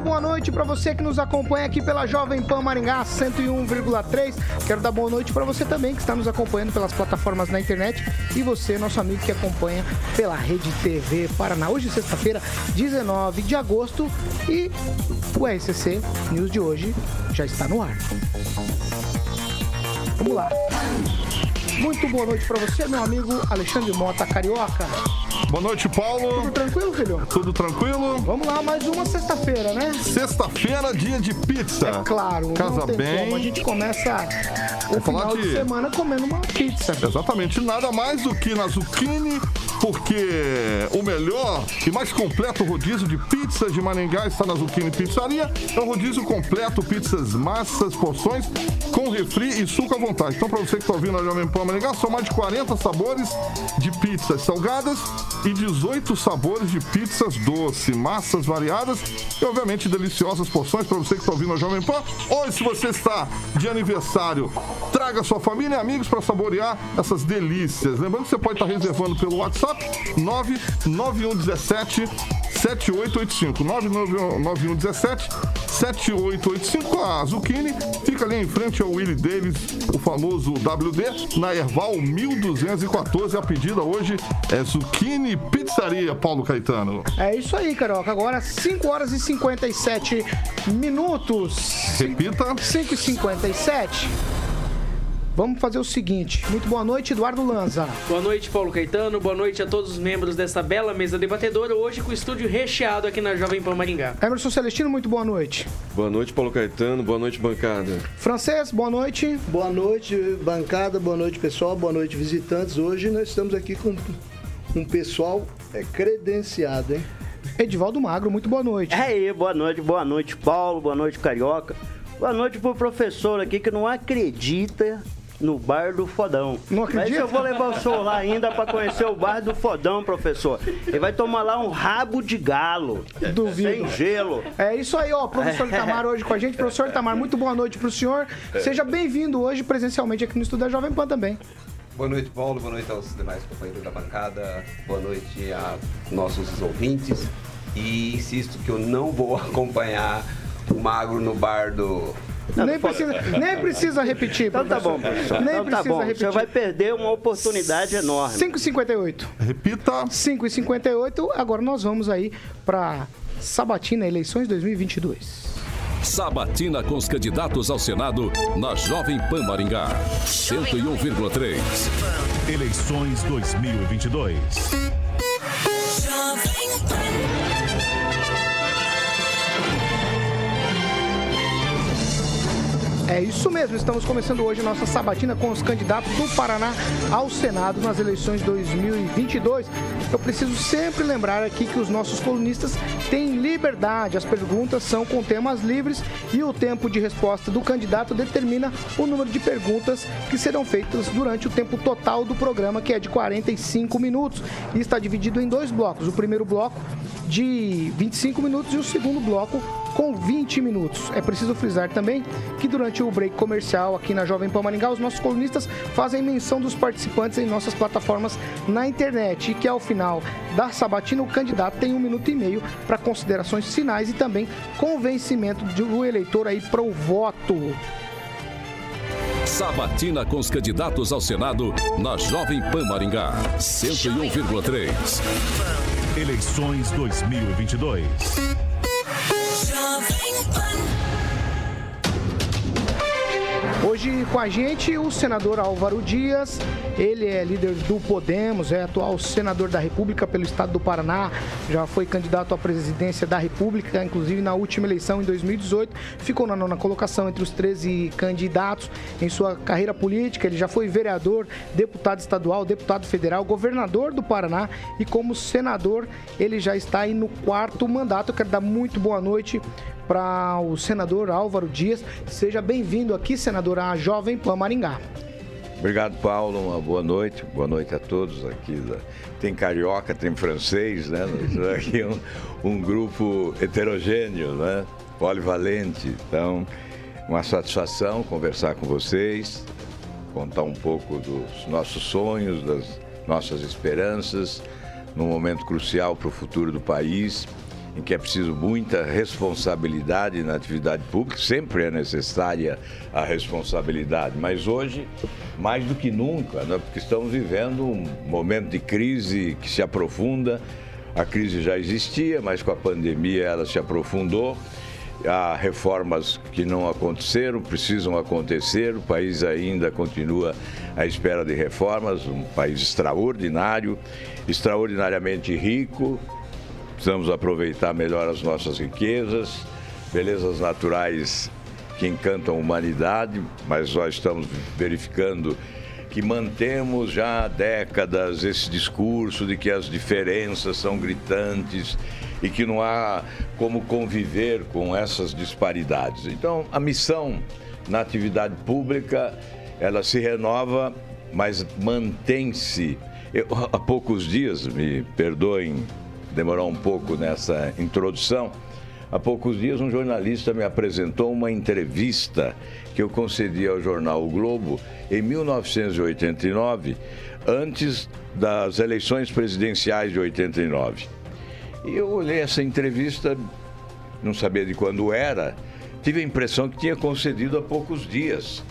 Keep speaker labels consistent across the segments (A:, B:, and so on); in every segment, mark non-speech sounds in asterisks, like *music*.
A: Boa noite para você que nos acompanha aqui pela Jovem Pan Maringá 101,3. Quero dar boa noite para você também que está nos acompanhando pelas plataformas na internet e você, nosso amigo que acompanha pela Rede TV Paraná. Hoje, sexta-feira, 19 de agosto e o RCC News de hoje já está no ar. Vamos lá. Muito boa noite para você, meu amigo Alexandre Mota Carioca.
B: Boa noite, Paulo.
A: Tudo tranquilo, filho?
B: Tudo tranquilo.
A: Vamos lá, mais uma sexta-feira, né?
B: Sexta-feira, dia de pizza.
A: É claro.
B: Casa bem.
A: Como. A gente começa o final de... de semana comendo uma pizza.
B: Exatamente. Nada mais do que na zucchini, porque o melhor e mais completo rodízio de pizza de Maringá está na Zucchini Pizzaria. É um rodízio completo, pizzas, massas, porções, com refri e suco à vontade. Então, para você que está ouvindo a Jovem Pan Maringá, são mais de 40 sabores de pizzas salgadas e 18 sabores de pizzas doce, massas variadas e, obviamente, deliciosas porções para você que está ouvindo a Jovem Pan. Ou se você está de aniversário, traga sua família e amigos para saborear essas delícias. Lembrando que você pode estar tá reservando pelo WhatsApp 99117 7885. 99117 7885. A Zucchini fica ali em frente ao Willy Davis, o famoso WD, na Erval 1214. A pedida hoje é Zucchini Pizzaria, Paulo Caetano.
A: É isso aí, Caroca. Agora 5 horas e 57 minutos.
B: Repita.
A: 5 e 57. Vamos fazer o seguinte. Muito boa noite, Eduardo Lanza.
C: Boa noite, Paulo Caetano. Boa noite a todos os membros dessa bela mesa debatedora. Hoje com o estúdio recheado aqui na Jovem Pan Maringá.
A: Emerson Celestino, muito boa noite.
D: Boa noite, Paulo Caetano. Boa noite, bancada.
A: Francês, boa noite.
E: Boa noite, bancada. Boa noite, pessoal. Boa noite, visitantes. Hoje nós estamos aqui com um pessoal é, credenciado, hein?
A: Edivaldo Magro, muito boa noite.
F: É aí, boa noite, boa noite, Paulo. Boa noite, Carioca. Boa noite pro professor aqui que não acredita no bar do Fodão.
A: Não acredito.
F: Mas eu vou levar o senhor lá ainda para conhecer o bar do Fodão, professor. Ele vai tomar lá um rabo de galo.
A: Duvido.
F: Sem gelo.
A: É isso aí, ó. Professor Itamar hoje com a gente. Professor Itamar, muito boa noite pro senhor. Seja bem-vindo hoje presencialmente aqui no Estúdio da Jovem Pan também.
G: Boa noite, Paulo. Boa noite aos demais companheiros da bancada. Boa noite a nossos ouvintes. E insisto que eu não vou *laughs* acompanhar o Magro no bar do
A: nem, precisa, nem precisa repetir.
F: Então tá bom, professor. Nem então tá bom. Repetir. Você vai perder uma oportunidade enorme.
A: 5h58.
B: Repita.
A: 5h58. Agora nós vamos aí para Sabatina Eleições 2022.
H: Sabatina com os candidatos ao Senado na Jovem Pan Maringá. 101,3. Eleições 2022. Jovem Pan.
A: É isso mesmo, estamos começando hoje nossa sabatina com os candidatos do Paraná ao Senado nas eleições 2022. Eu preciso sempre lembrar aqui que os nossos colunistas têm liberdade, as perguntas são com temas livres e o tempo de resposta do candidato determina o número de perguntas que serão feitas durante o tempo total do programa, que é de 45 minutos e está dividido em dois blocos. O primeiro bloco de 25 minutos e o segundo bloco com 20 minutos. É preciso frisar também que durante o break comercial aqui na Jovem Pan Maringá, os nossos colunistas fazem menção dos participantes em nossas plataformas na internet e que ao final da sabatina o candidato tem um minuto e meio para considerações finais e também convencimento do eleitor aí para o voto.
H: Sabatina com os candidatos ao Senado na Jovem Pan Maringá, 101,3. Eleições 2022.
A: Hoje com a gente o senador Álvaro Dias, ele é líder do Podemos, é atual senador da República pelo estado do Paraná, já foi candidato à presidência da República, inclusive na última eleição em 2018, ficou na nona colocação entre os 13 candidatos em sua carreira política, ele já foi vereador, deputado estadual, deputado federal, governador do Paraná e como senador ele já está aí no quarto mandato. Eu quero dar muito boa noite para o senador Álvaro Dias. Seja bem-vindo aqui, senador, à Jovem Pan Maringá.
I: Obrigado, Paulo. Uma boa noite. Boa noite a todos aqui. Tem carioca, tem francês, né? *laughs* Aqui um, um grupo heterogêneo, né? Polivalente. Então, uma satisfação conversar com vocês, contar um pouco dos nossos sonhos, das nossas esperanças, num momento crucial para o futuro do país em que é preciso muita responsabilidade na atividade pública, sempre é necessária a responsabilidade, mas hoje, mais do que nunca, né, porque estamos vivendo um momento de crise que se aprofunda. A crise já existia, mas com a pandemia ela se aprofundou. Há reformas que não aconteceram, precisam acontecer. O país ainda continua à espera de reformas, um país extraordinário, extraordinariamente rico, precisamos aproveitar melhor as nossas riquezas, belezas naturais que encantam a humanidade, mas nós estamos verificando que mantemos já há décadas esse discurso de que as diferenças são gritantes e que não há como conviver com essas disparidades. Então, a missão na atividade pública, ela se renova, mas mantém-se. Há poucos dias, me perdoem demorar um pouco nessa introdução. Há poucos dias, um jornalista me apresentou uma entrevista que eu concedi ao jornal O Globo em 1989, antes das eleições presidenciais de 89. E eu olhei essa entrevista, não sabia de quando era, tive a impressão que tinha concedido há poucos dias.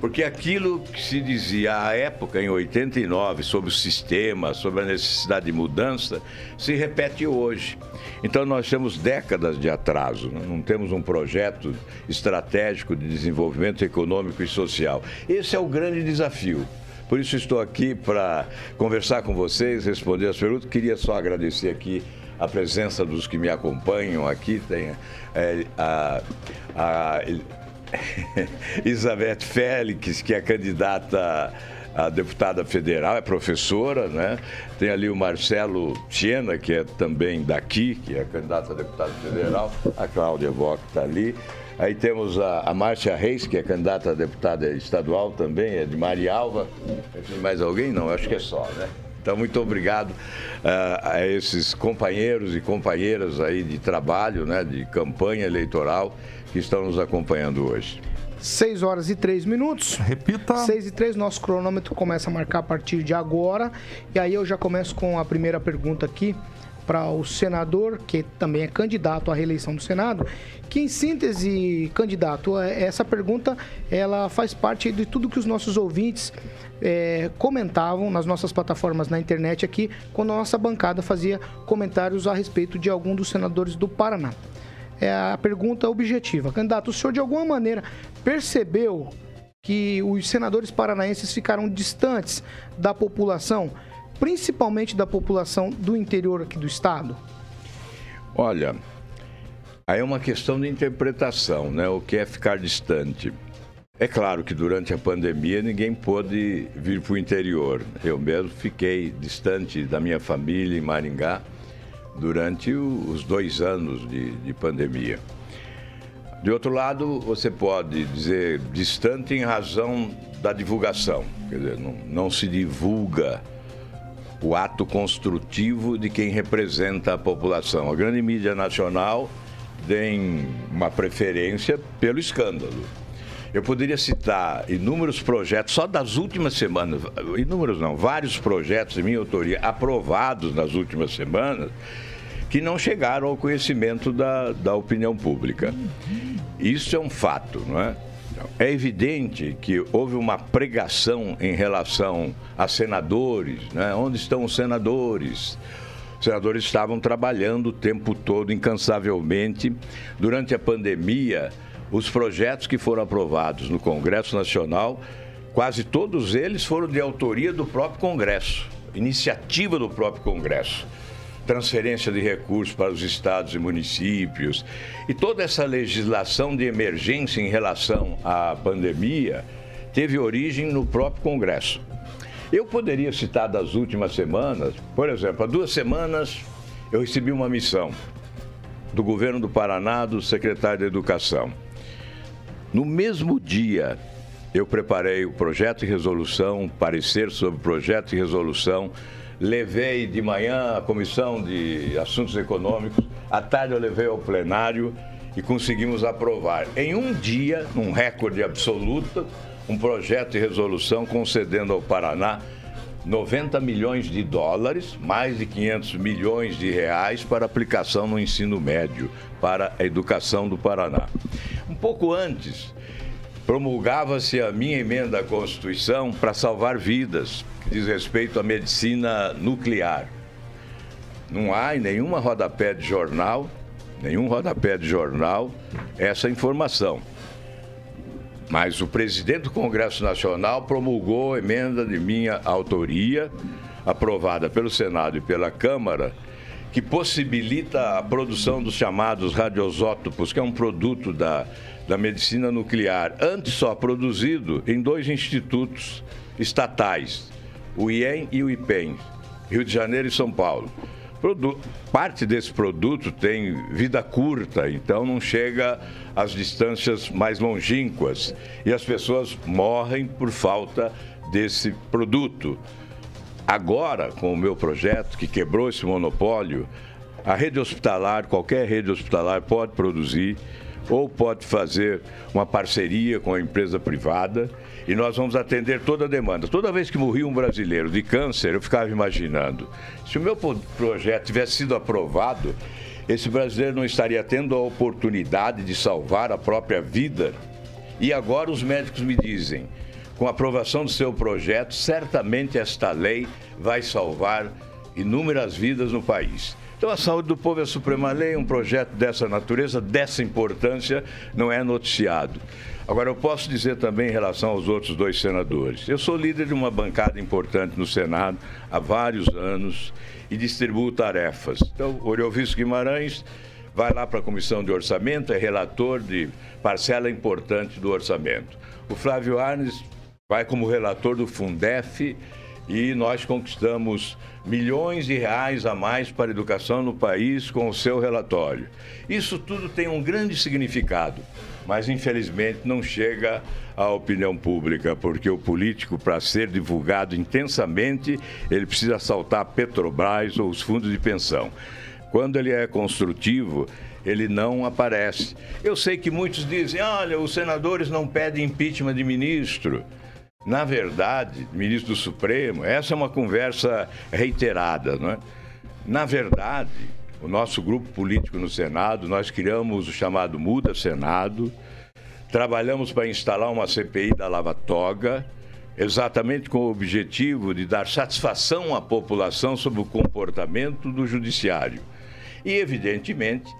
I: Porque aquilo que se dizia à época, em 89, sobre o sistema, sobre a necessidade de mudança, se repete hoje. Então nós temos décadas de atraso, né? não temos um projeto estratégico de desenvolvimento econômico e social. Esse é o grande desafio. Por isso estou aqui para conversar com vocês, responder as perguntas. Queria só agradecer aqui a presença dos que me acompanham aqui. Tem é, a, a *laughs* Isabeth Félix, que é candidata a deputada federal, é professora, né? Tem ali o Marcelo Tiena, que é também daqui, que é candidato a deputado federal, a Cláudia Bock está ali. Aí temos a, a Márcia Reis, que é candidata a deputada estadual também, é de Marialva. Tem mais alguém? Não, acho que é só, né? Então, muito obrigado uh, a esses companheiros e companheiras aí de trabalho, né, de campanha eleitoral que estão nos acompanhando hoje.
A: 6 horas e 3 minutos.
B: Repita.
A: 6 e 3, nosso cronômetro começa a marcar a partir de agora. E aí eu já começo com a primeira pergunta aqui para o senador, que também é candidato à reeleição do Senado, que em síntese, candidato, é, essa pergunta ela faz parte de tudo que os nossos ouvintes é, comentavam nas nossas plataformas na internet aqui, quando a nossa bancada fazia comentários a respeito de algum dos senadores do Paraná é a pergunta objetiva. Candidato, o senhor de alguma maneira percebeu que os senadores paranaenses ficaram distantes da população, principalmente da população do interior aqui do estado?
I: Olha, aí é uma questão de interpretação, né? O que é ficar distante? É claro que durante a pandemia ninguém pôde vir para o interior. Eu mesmo fiquei distante da minha família em Maringá durante os dois anos de, de pandemia. De outro lado, você pode dizer distante em razão da divulgação, quer dizer, não, não se divulga o ato construtivo de quem representa a população. A grande mídia nacional tem uma preferência pelo escândalo. Eu poderia citar inúmeros projetos, só das últimas semanas, inúmeros não, vários projetos de minha autoria aprovados nas últimas semanas, que não chegaram ao conhecimento da, da opinião pública. Isso é um fato, não é? É evidente que houve uma pregação em relação a senadores, né? onde estão os senadores? Os senadores estavam trabalhando o tempo todo, incansavelmente. Durante a pandemia, os projetos que foram aprovados no Congresso Nacional, quase todos eles foram de autoria do próprio Congresso, iniciativa do próprio Congresso. Transferência de recursos para os estados e municípios e toda essa legislação de emergência em relação à pandemia teve origem no próprio Congresso. Eu poderia citar das últimas semanas, por exemplo, há duas semanas eu recebi uma missão do governo do Paraná, do secretário de Educação. No mesmo dia, eu preparei o projeto de resolução, parecer sobre o projeto de resolução, levei de manhã a comissão de assuntos econômicos, à tarde eu levei ao plenário e conseguimos aprovar em um dia, num recorde absoluto, um projeto de resolução concedendo ao Paraná 90 milhões de dólares, mais de 500 milhões de reais para aplicação no ensino médio, para a educação do Paraná. Um pouco antes, promulgava-se a minha emenda à Constituição para salvar vidas, que diz respeito à medicina nuclear. Não há em nenhuma rodapé de jornal, nenhum rodapé de jornal, essa informação. Mas o presidente do Congresso Nacional promulgou emenda de minha autoria, aprovada pelo Senado e pela Câmara, que possibilita a produção dos chamados radiosótopos, que é um produto da, da medicina nuclear, antes só produzido em dois institutos estatais, o IEM e o IPEM, Rio de Janeiro e São Paulo. Parte desse produto tem vida curta, então não chega às distâncias mais longínquas e as pessoas morrem por falta desse produto. Agora, com o meu projeto que quebrou esse monopólio, a rede hospitalar, qualquer rede hospitalar pode produzir ou pode fazer uma parceria com a empresa privada e nós vamos atender toda a demanda. Toda vez que morria um brasileiro de câncer, eu ficava imaginando, se o meu projeto tivesse sido aprovado, esse brasileiro não estaria tendo a oportunidade de salvar a própria vida. E agora os médicos me dizem, com a aprovação do seu projeto, certamente esta lei vai salvar inúmeras vidas no país. Então, a saúde do povo é a suprema lei, um projeto dessa natureza, dessa importância, não é noticiado. Agora, eu posso dizer também em relação aos outros dois senadores. Eu sou líder de uma bancada importante no Senado há vários anos e distribuo tarefas. Então, Oriovisto Guimarães vai lá para a Comissão de Orçamento, é relator de parcela importante do orçamento. O Flávio Arnes vai como relator do Fundef e nós conquistamos milhões de reais a mais para a educação no país com o seu relatório. Isso tudo tem um grande significado, mas infelizmente não chega à opinião pública, porque o político, para ser divulgado intensamente, ele precisa saltar a Petrobras ou os fundos de pensão. Quando ele é construtivo, ele não aparece. Eu sei que muitos dizem: olha, os senadores não pedem impeachment de ministro. Na verdade, ministro do Supremo, essa é uma conversa reiterada, não é? Na verdade, o nosso grupo político no Senado, nós criamos o chamado Muda Senado, trabalhamos para instalar uma CPI da Lava Toga, exatamente com o objetivo de dar satisfação à população sobre o comportamento do judiciário. E, evidentemente,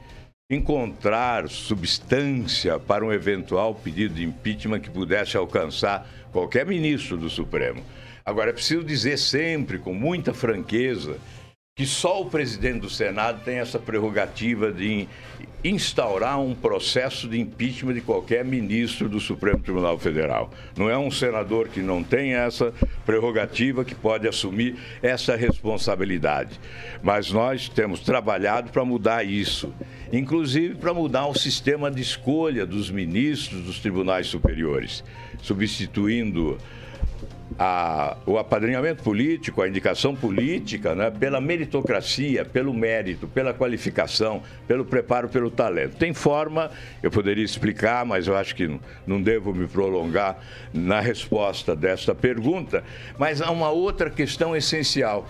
I: encontrar substância para um eventual pedido de impeachment que pudesse alcançar qualquer ministro do Supremo. Agora, é preciso dizer sempre, com muita franqueza, que só o presidente do Senado tem essa prerrogativa de instaurar um processo de impeachment de qualquer ministro do Supremo Tribunal Federal. Não é um senador que não tem essa prerrogativa que pode assumir essa responsabilidade. Mas nós temos trabalhado para mudar isso, inclusive para mudar o sistema de escolha dos ministros dos tribunais superiores, substituindo a, o apadrinhamento político, a indicação política, né, pela meritocracia, pelo mérito, pela qualificação, pelo preparo, pelo talento. Tem forma, eu poderia explicar, mas eu acho que não, não devo me prolongar na resposta desta pergunta. Mas há uma outra questão essencial.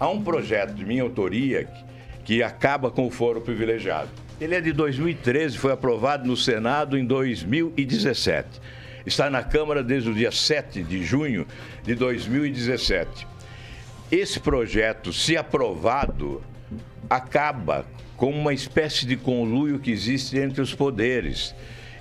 I: Há um projeto de minha autoria que, que acaba com o foro privilegiado. Ele é de 2013, foi aprovado no Senado em 2017 está na Câmara desde o dia 7 de junho de 2017. Esse projeto, se aprovado, acaba com uma espécie de conluio que existe entre os poderes.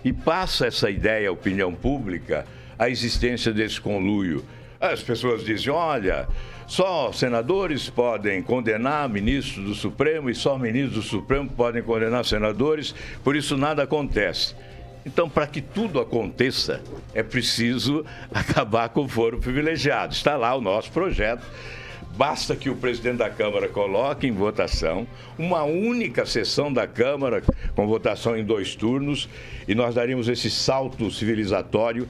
I: e passa essa ideia à opinião pública a existência desse conluio. As pessoas dizem: olha, só senadores podem condenar ministros do Supremo e só ministros do Supremo podem condenar senadores, por isso nada acontece. Então, para que tudo aconteça, é preciso *laughs* acabar com o foro privilegiado. Está lá o nosso projeto. Basta que o presidente da Câmara coloque em votação uma única sessão da Câmara, com votação em dois turnos, e nós daríamos esse salto civilizatório,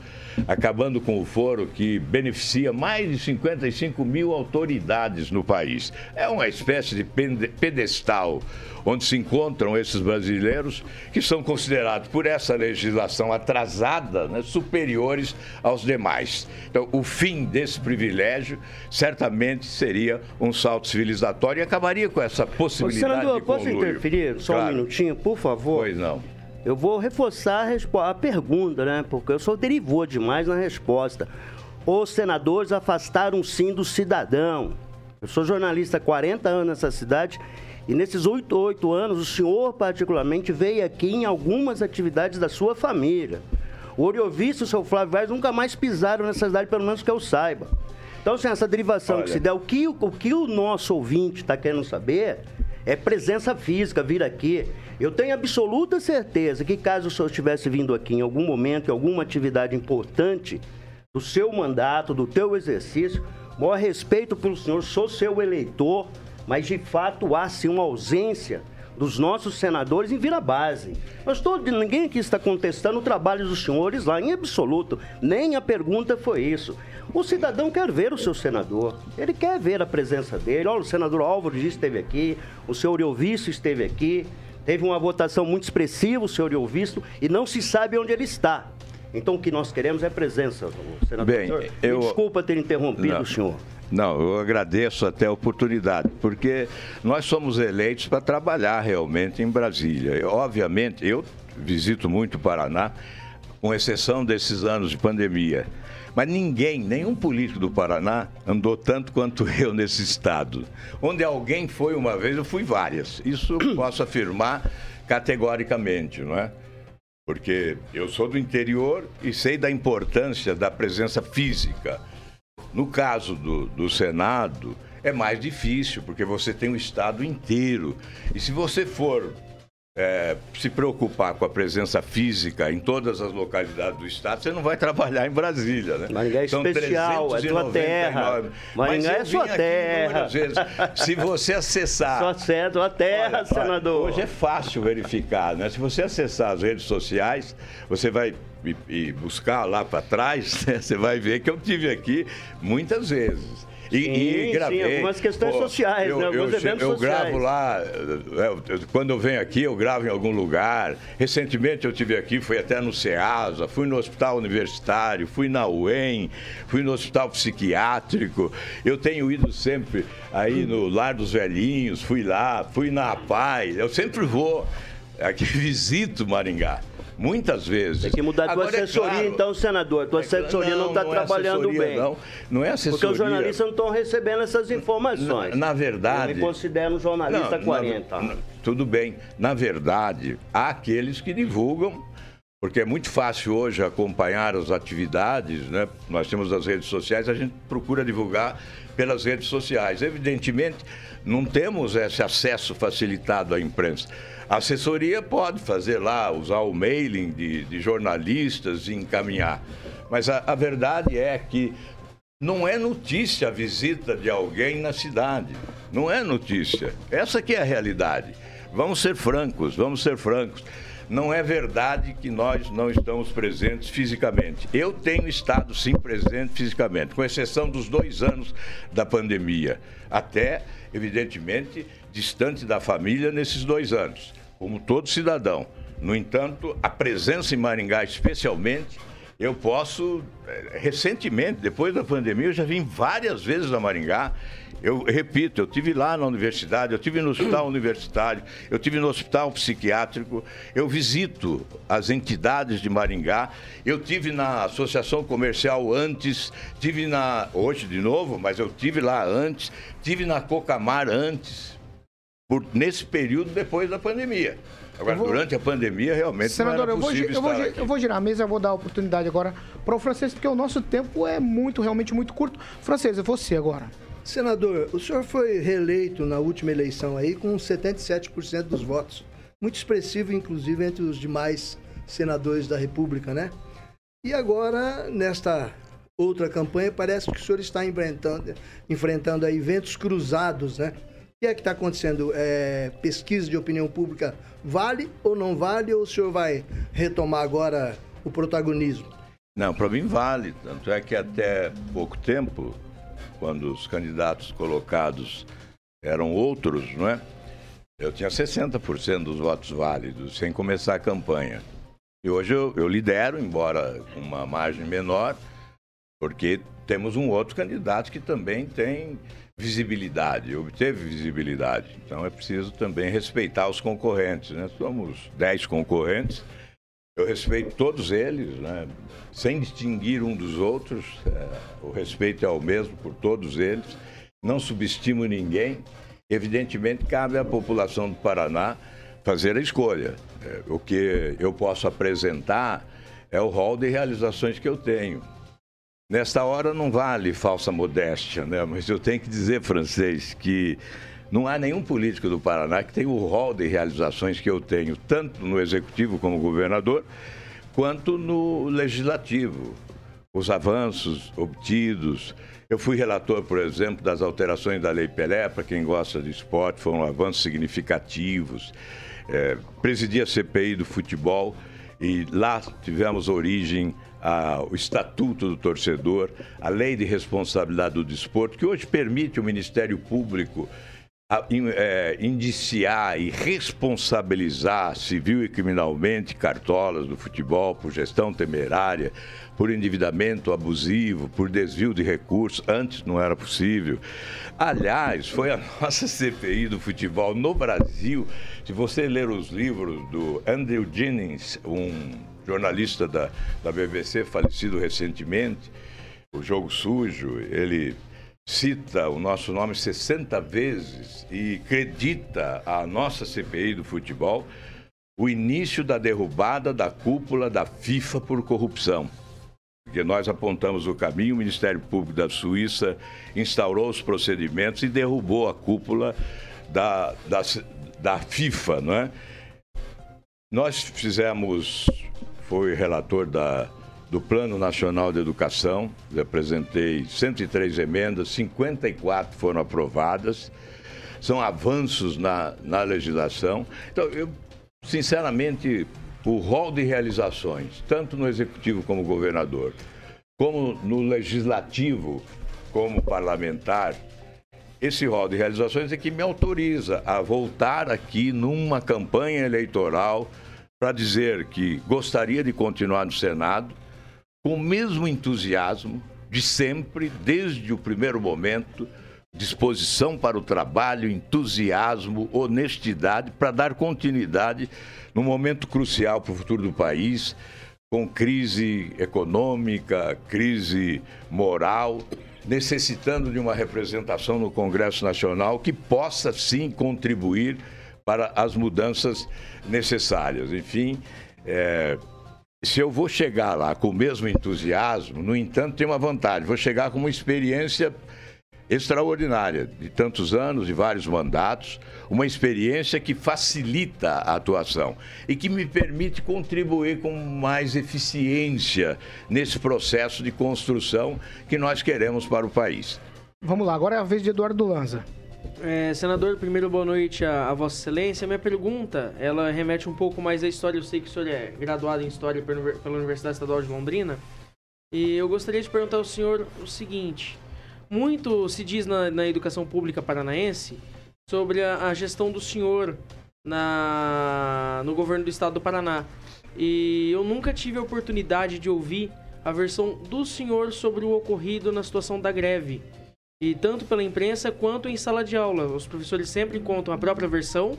I: acabando com o foro que beneficia mais de 55 mil autoridades no país. É uma espécie de pedestal onde se encontram esses brasileiros que são considerados, por essa legislação atrasada, né, superiores aos demais. Então, o fim desse privilégio certamente seria um salto civilizatório e acabaria com essa possibilidade Ô, senador, de
F: posso interferir só claro. um minutinho, por favor?
I: Pois não.
F: Eu vou reforçar a, a pergunta, né? Porque eu sou derivou demais na resposta. Os senadores afastaram sim do cidadão. Eu sou jornalista há 40 anos nessa cidade e nesses oito, oito anos, o senhor, particularmente, veio aqui em algumas atividades da sua família. O Oriovisto e o seu Flávio Vaz nunca mais pisaram nessa cidade, pelo menos que eu saiba. Então, assim, essa derivação Olha. que se der, o que o, que o nosso ouvinte está querendo saber é presença física, vir aqui. Eu tenho absoluta certeza que caso o senhor estivesse vindo aqui em algum momento, em alguma atividade importante do seu mandato, do teu exercício, maior respeito pelo senhor, sou seu eleitor, mas de fato há sim uma ausência dos nossos senadores em vir à base. Mas todo, ninguém aqui está contestando o trabalho dos senhores lá, em absoluto. Nem a pergunta foi isso. O cidadão quer ver o seu senador, ele quer ver a presença dele. Olha, o senador Álvaro Dias esteve aqui, o senhor Euvício esteve aqui, teve uma votação muito expressiva, o senhor Euvício, e não se sabe onde ele está. Então o que nós queremos é presença, senador.
I: Bem, eu...
F: Desculpa ter interrompido não. o senhor.
I: Não, eu agradeço até a oportunidade, porque nós somos eleitos para trabalhar realmente em Brasília. Eu, obviamente, eu visito muito o Paraná, com exceção desses anos de pandemia. Mas ninguém, nenhum político do Paraná andou tanto quanto *laughs* eu nesse estado. Onde alguém foi uma vez, eu fui várias. Isso eu *clears throat* posso afirmar categoricamente, não é? Porque eu sou do interior e sei da importância da presença física no caso do, do Senado, é mais difícil, porque você tem o Estado inteiro. E se você for é, se preocupar com a presença física em todas as localidades do estado, você não vai trabalhar em Brasília, né?
F: Maringá é São especial, é tua terra. Maringá é sua terra.
I: Vezes. Se você acessar...
F: Só certo, tua terra, olha, senador.
I: Hoje é fácil verificar, né? Se você acessar as redes sociais, você vai e, buscar lá para trás, *laughs* né? você vai ver que eu tive aqui muitas vezes.
F: E, sim, e gravei. Sim, algumas questões pô, sociais,
I: eu,
F: né? Alguns
I: eu,
F: eventos
I: eu
F: sociais.
I: gravo lá, eu, quando eu venho aqui, eu gravo em algum lugar. Recentemente eu tive aqui, fui até no SEASA, fui no Hospital Universitário, fui na UEM, fui no Hospital Psiquiátrico. Eu tenho ido sempre aí no Lar dos Velhinhos, fui lá, fui na APAI, eu sempre vou. Aqui *laughs* visito Maringá. Muitas vezes.
F: Tem que mudar a tua Agora, é assessoria, é claro, então, senador. A tua é assessoria não está trabalhando
I: é
F: bem.
I: Não, não é assessoria.
F: Porque os jornalistas não estão recebendo essas informações.
I: Na, na verdade.
F: Eu me considero um jornalista há 40 anos.
I: Tudo bem. Na verdade, há aqueles que divulgam porque é muito fácil hoje acompanhar as atividades, né? Nós temos as redes sociais, a gente procura divulgar pelas redes sociais. Evidentemente, não temos esse acesso facilitado à imprensa. A assessoria pode fazer lá, usar o mailing de, de jornalistas e encaminhar. Mas a, a verdade é que não é notícia a visita de alguém na cidade. Não é notícia. Essa que é a realidade. Vamos ser francos, vamos ser francos. Não é verdade que nós não estamos presentes fisicamente. Eu tenho estado sim presente fisicamente, com exceção dos dois anos da pandemia. Até, evidentemente, distante da família nesses dois anos, como todo cidadão. No entanto, a presença em Maringá, especialmente, eu posso, eh, recentemente, depois da pandemia, eu já vim várias vezes a Maringá. Eu repito, eu tive lá na universidade, eu tive no hospital universitário, eu tive no hospital psiquiátrico, eu visito as entidades de Maringá, eu tive na associação comercial antes, tive na hoje de novo, mas eu tive lá antes, tive na Cocamar antes por, nesse período depois da pandemia. Agora,
A: vou-
I: durante a pandemia, realmente
A: Senador,
I: não
A: eu
I: era
A: vou,
I: possível
A: eu, vou,
I: estar
A: gi-
I: aqui.
A: eu vou girar a mesa, eu vou dar a oportunidade agora para o francês, porque o nosso tempo é muito, realmente muito curto. Francês, é você agora.
E: Senador, o senhor foi reeleito na última eleição aí com 77% dos votos. Muito expressivo, inclusive, entre os demais senadores da República, né? E agora, nesta outra campanha, parece que o senhor está enfrentando, enfrentando aí ventos cruzados, né? O que é que está acontecendo? É, pesquisa de opinião pública vale ou não vale? Ou o senhor vai retomar agora o protagonismo?
I: Não, para mim vale. Tanto é que até pouco tempo, quando os candidatos colocados eram outros, não é? Eu tinha 60% dos votos válidos, sem começar a campanha. E hoje eu, eu lidero, embora com uma margem menor, porque temos um outro candidato que também tem visibilidade, obteve visibilidade. Então é preciso também respeitar os concorrentes. Né? Somos 10 concorrentes, eu respeito todos eles, né? sem distinguir um dos outros. é, o respeito é o mesmo por todos eles. Não subestimo ninguém. Evidentemente, cabe à população do Paraná fazer a escolha. É, o que eu posso apresentar é o rol de realizações que eu tenho. Nesta hora não vale falsa modéstia, né? mas eu tenho que dizer, francês, que não há nenhum político do Paraná que tenha o rol de realizações que eu tenho, tanto no executivo como governador, quanto no legislativo. Os avanços obtidos. Eu fui relator, por exemplo, das alterações da Lei Pelé, para quem gosta de esporte, foram avanços significativos. É, presidi a CPI do futebol e lá tivemos origem ao Estatuto do Torcedor, a Lei de Responsabilidade do Desporto, que hoje permite o Ministério Público a- in- é, indiciar e responsabilizar civil e criminalmente cartolas do futebol por gestão temerária, por endividamento abusivo, por desvio de recursos. Antes não era possível. Aliás, foi a *laughs* nossa CPI do futebol no Brasil. Se você ler os livros do Andrew Jennings, um jornalista da, da BBC falecido recentemente, o Jogo Sujo, ele cita o nosso nome 60 vezes e acredita a nossa CPI do futebol o início da derrubada da cúpula da FIFA por corrupção. Porque nós apontamos o caminho, o Ministério Público da Suíça instaurou os procedimentos e derrubou a cúpula da, da, da FIFA, não é? Nós fizemos, foi relator da, do Plano Nacional de Educação, apresentei 103 emendas, 54 foram aprovadas, são avanços na, na legislação. Então, eu, sinceramente, o rol de realizações, tanto no Executivo como governador, como no Legislativo, como parlamentar, esse rol de realizações é que me autoriza a voltar aqui numa campanha eleitoral para dizer que gostaria de continuar no Senado com o mesmo entusiasmo de sempre, desde o primeiro momento, disposição para o trabalho, entusiasmo, honestidade para dar continuidade num momento crucial para o futuro do país, com crise econômica, crise moral, necessitando de uma representação no Congresso Nacional que possa sim contribuir para as mudanças necessárias. Enfim, é, se eu vou chegar lá com o mesmo entusiasmo, no entanto, tem uma vantagem: vou chegar com uma experiência extraordinária, de tantos anos, de vários mandatos, uma experiência que facilita a atuação e que me permite contribuir com mais eficiência nesse processo de construção que nós queremos para o país.
A: Vamos lá, agora é a vez de Eduardo Lanza.
C: É, senador, primeiro boa noite a, a Vossa Excelência. Minha pergunta, ela remete um pouco mais à história. Eu sei que o senhor é graduado em História pela Univers- pela Universidade Estadual de Londrina. E eu gostaria de perguntar ao senhor o seguinte. Muito se diz na, na educação pública paranaense sobre a, a gestão do senhor na, no governo do estado do Paraná. E eu nunca tive a oportunidade de ouvir a versão do senhor sobre o ocorrido na situação da greve. E tanto pela imprensa quanto em sala de aula. Os professores sempre contam a própria versão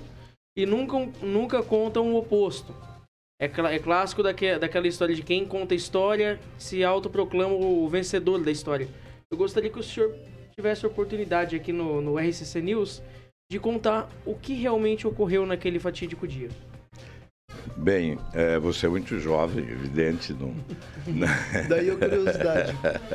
C: e nunca, nunca contam o oposto. É, cla- é clássico daque, daquela história de quem conta história se autoproclama o vencedor da história. Eu gostaria que o senhor tivesse a oportunidade aqui no, no RCC News de contar o que realmente ocorreu naquele fatídico dia.
I: Bem, é, você é muito jovem, evidente. Não, *laughs*
E: Daí a curiosidade.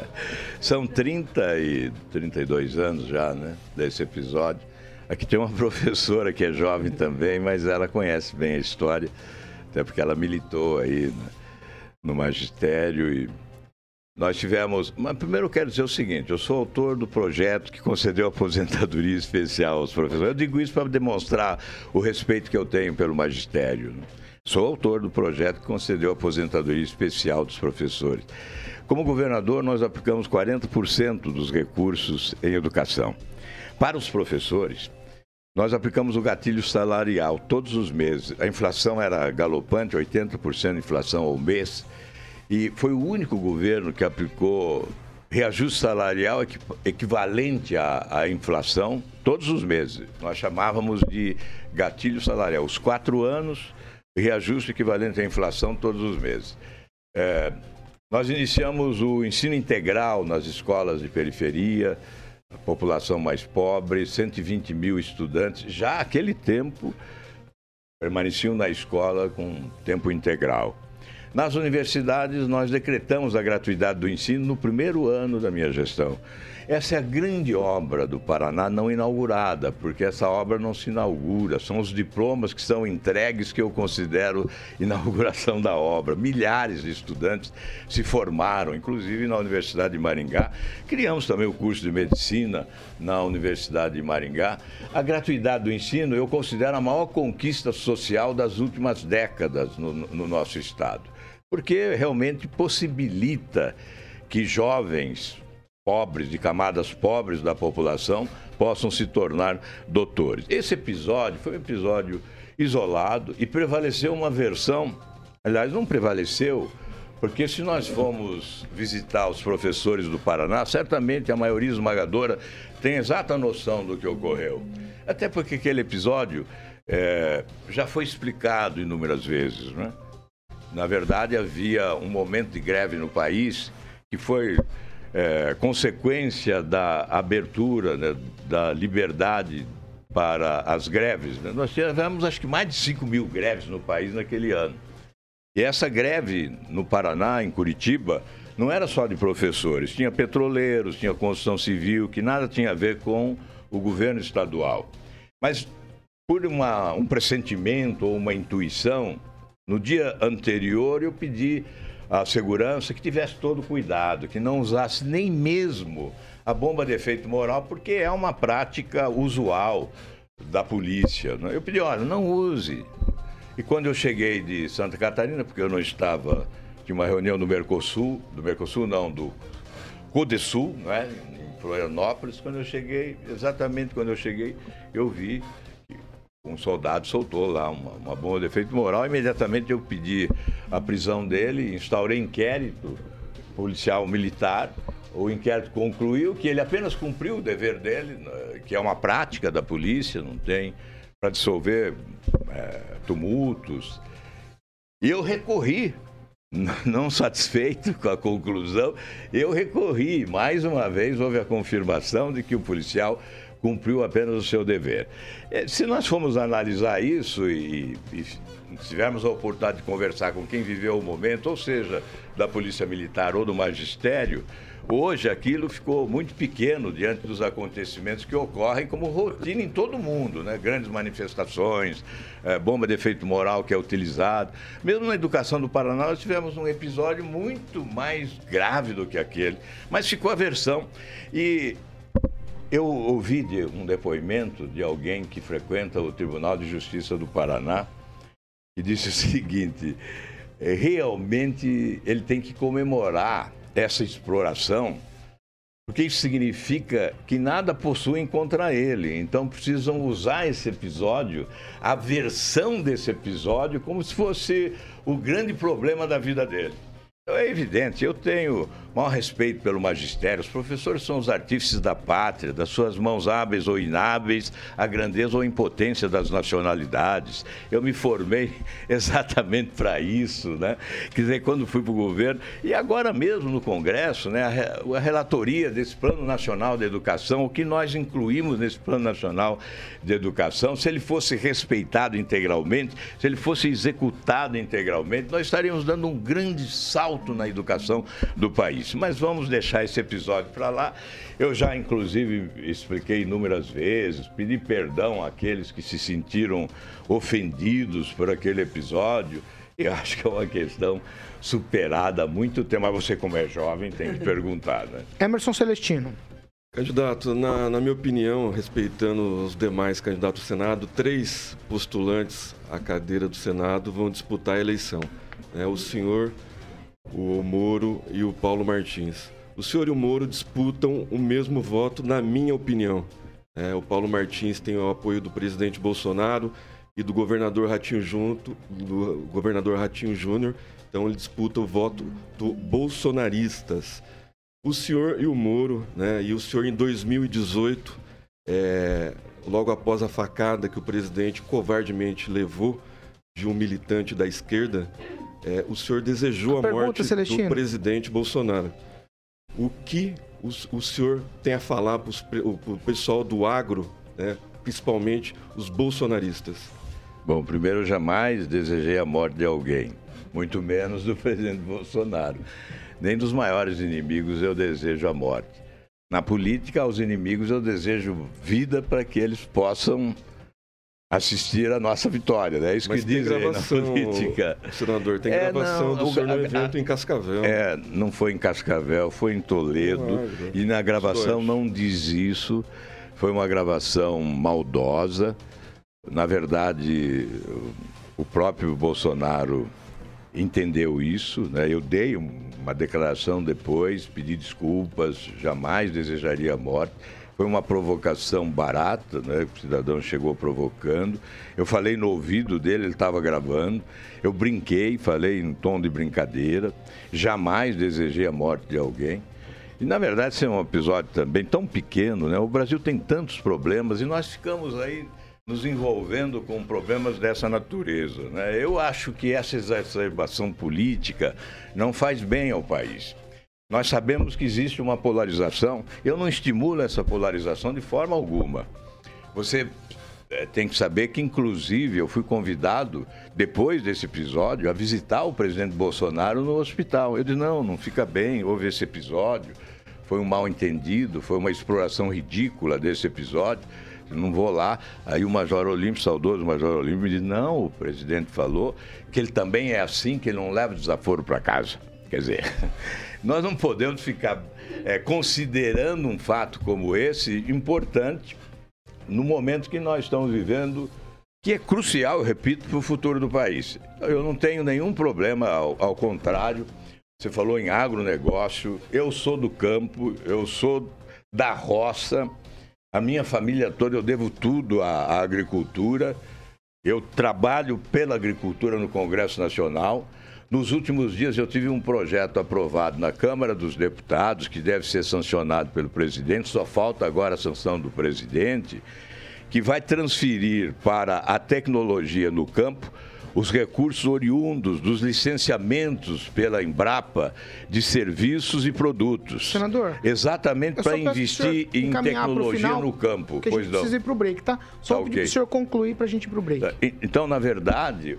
E: *laughs*
I: São 30 e 32 anos já, né, desse episódio. Aqui tem uma *laughs* professora que é jovem também, mas ela conhece bem a história, até porque ela militou aí né, no magistério e nós tivemos. Mas primeiro eu quero dizer o seguinte: eu sou autor do projeto que concedeu aposentadoria especial aos professores. Eu digo isso para demonstrar o respeito que eu tenho pelo magistério. Né? Sou autor do projeto que concedeu aposentadoria especial dos professores. Como governador, nós aplicamos 40% dos recursos em educação. Para os professores, nós aplicamos o gatilho salarial todos os meses. A inflação era galopante, 80% de inflação ao mês. E foi o único governo que aplicou reajuste salarial equivalente à, à, inflação todos os meses. Nós chamávamos de gatilho salarial. Os quatro anos, reajuste equivalente à inflação todos os meses. É, nós iniciamos o ensino integral nas escolas de periferia, a população mais pobre, 120 mil estudantes. Já aquele tempo permaneciam na escola com tempo integral. Nas universidades, nós decretamos a gratuidade do ensino no primeiro ano da minha gestão. Essa é a grande obra do Paraná não inaugurada, porque essa obra não se inaugura. São os diplomas que são entregues que eu considero inauguração da obra. Milhares de estudantes se formaram, inclusive na Universidade de Maringá. Criamos também o curso de medicina na Universidade de Maringá. A gratuidade do ensino eu considero a maior conquista social das últimas décadas no, no nosso estado porque realmente possibilita que jovens pobres, de camadas pobres da população, possam se tornar doutores. Esse episódio foi um episódio isolado e prevaleceu uma versão, aliás, não prevaleceu, porque se nós formos visitar os professores do Paraná, certamente a maioria esmagadora tem exata noção do que ocorreu. Até porque aquele episódio é, já foi explicado inúmeras vezes, né? Na verdade, havia um momento de greve no país que foi é, consequência da abertura, né, da liberdade para as greves. Né? Nós tivemos, acho que, mais de 5 mil greves no país naquele ano. E essa greve no Paraná, em Curitiba, não era só de professores, tinha petroleiros, tinha construção civil, que nada tinha a ver com o governo estadual. Mas por uma, um pressentimento ou uma intuição, no dia anterior, eu pedi à segurança que tivesse todo cuidado, que não usasse nem mesmo a bomba de efeito moral, porque é uma prática usual da polícia. Né? Eu pedi, olha, não use. E quando eu cheguei de Santa Catarina, porque eu não estava, tinha uma reunião do Mercosul, do Mercosul não, do Codesul, né? em Florianópolis, quando eu cheguei, exatamente quando eu cheguei, eu vi um soldado soltou lá uma, uma bomba de efeito moral. Imediatamente eu pedi a prisão dele, instaurei inquérito policial militar. O inquérito concluiu que ele apenas cumpriu o dever dele, né, que é uma prática da polícia, não tem para dissolver é, tumultos. E eu recorri, *laughs* não satisfeito com a conclusão, eu recorri. Mais uma vez houve a confirmação de que o policial cumpriu apenas o seu dever. É, se nós formos analisar isso e, e tivermos a oportunidade de conversar com quem viveu o momento, ou seja, da Polícia Militar ou do Magistério, Hoje aquilo ficou muito pequeno diante dos acontecimentos que ocorrem como rotina em todo mundo, né? Grandes manifestações, é, bomba de efeito moral que é utilizado. Mesmo na educação do Paraná, nós tivemos um episódio muito mais grave do que aquele, mas ficou a versão. E eu ouvi de um depoimento de alguém que frequenta o Tribunal de Justiça do Paraná que disse o *laughs* seguinte: é, realmente ele tem que comemorar essa exploração, porque isso significa que nada possuem contra ele. Então precisam usar esse episódio, a versão desse episódio, como se fosse o grande problema da vida dele. É evidente, eu tenho maior respeito pelo magistério. Os professores são os artífices da pátria, das suas mãos hábeis ou inábeis, a grandeza ou impotência das nacionalidades. Eu me formei *laughs* exatamente para isso, né? Quer dizer, quando fui para o governo, e agora mesmo no Congresso, né? A relatoria desse Plano Nacional de Educação, o que nós incluímos nesse Plano Nacional de Educação, se ele fosse respeitado integralmente, se ele fosse executado integralmente, nós estaríamos dando um grande salto na educação do país. Mas vamos deixar esse episódio para lá. Eu já, inclusive, expliquei inúmeras vezes, pedi perdão àqueles que se sentiram ofendidos por aquele episódio. E acho que é uma questão superada há muito tempo. Mas você, como é jovem, tem que perguntar, né?
A: Emerson Celestino.
D: Candidato, na, na, minha opinião, respeitando os demais candidatos ao Senado, três postulantes à cadeira do Senado vão disputar a eleição. É, o senhor, o Moro e o Paulo Martins. O senhor e o Moro disputam o mesmo voto, na minha opinião. É, o Paulo Martins tem o apoio do presidente Bolsonaro e do governador Ratinho junto, do governador Ratinho Júnior. Então ele disputa o voto do bolsonaristas. O senhor e o Moro, né? E o senhor em 2018, é, logo após a facada que o presidente covardemente levou de um militante da esquerda, é, o senhor desejou a, morte Celestino. do presidente Bolsonaro. O que o, o senhor tem a falar para o pessoal do agro, né, principalmente os bolsonaristas?
I: Bom, primeiro, eu jamais desejei a morte de alguém, muito menos do *laughs* presidente Bolsonaro. Nem dos maiores inimigos eu desejo a morte. Na política, aos inimigos eu desejo vida para que eles possam assistir a nossa vitória, né? É isso Mas que dizem na política.
D: Senador, tem é, gravação não, do senhor no evento em Cascavel.
I: É, não foi em Cascavel, foi em Toledo. Ah, e na gravação não diz isso. Foi uma gravação maldosa. Na verdade, o próprio Bolsonaro entendeu isso, né? Eu dei uma declaração depois, pedi desculpas, jamais desejaria a morte foi uma provocação barata, né? O cidadão chegou provocando. Eu falei no ouvido dele, ele estava gravando. Eu brinquei, falei em tom de brincadeira. Jamais desejei a morte de alguém. E na verdade, esse é um episódio também tão pequeno, né? O Brasil tem tantos problemas e nós ficamos aí nos envolvendo com problemas dessa natureza. Né? Eu acho que essa exacerbação política não faz bem ao país. Nós sabemos que existe uma polarização. Eu não estimulo essa polarização de forma alguma. Você é, tem que saber que, inclusive, eu fui convidado, depois desse episódio, a visitar o presidente Bolsonaro no hospital. Eu disse: não, não fica bem, houve esse episódio, foi um mal entendido, foi uma exploração ridícula desse episódio. Não vou lá. Aí o Major Olímpio, saudoso Major Olímpio, me disse: não, o presidente falou que ele também é assim, que ele não leva desaforo para casa. Quer dizer. *laughs* Nós não podemos ficar é, considerando um fato como esse importante no momento que nós estamos vivendo, que é crucial, eu repito, para o futuro do país. Eu não tenho nenhum problema, ao, ao contrário. Você falou em agronegócio, eu sou do campo, eu sou da roça, a minha família toda, eu devo tudo à, à agricultura. Eu trabalho pela agricultura no Congresso Nacional. Nos últimos dias eu tive um projeto aprovado na Câmara dos Deputados, que deve ser sancionado pelo presidente, só falta agora a sanção do presidente, que vai transferir para a tecnologia no campo os recursos oriundos dos licenciamentos pela Embrapa de serviços e produtos.
A: Senador.
I: Exatamente para investir em tecnologia final, no campo.
A: Que a gente precisa ir para o break, tá? Só tá, pedir okay. para o senhor concluir para a gente ir para o break. Tá,
I: então, na verdade,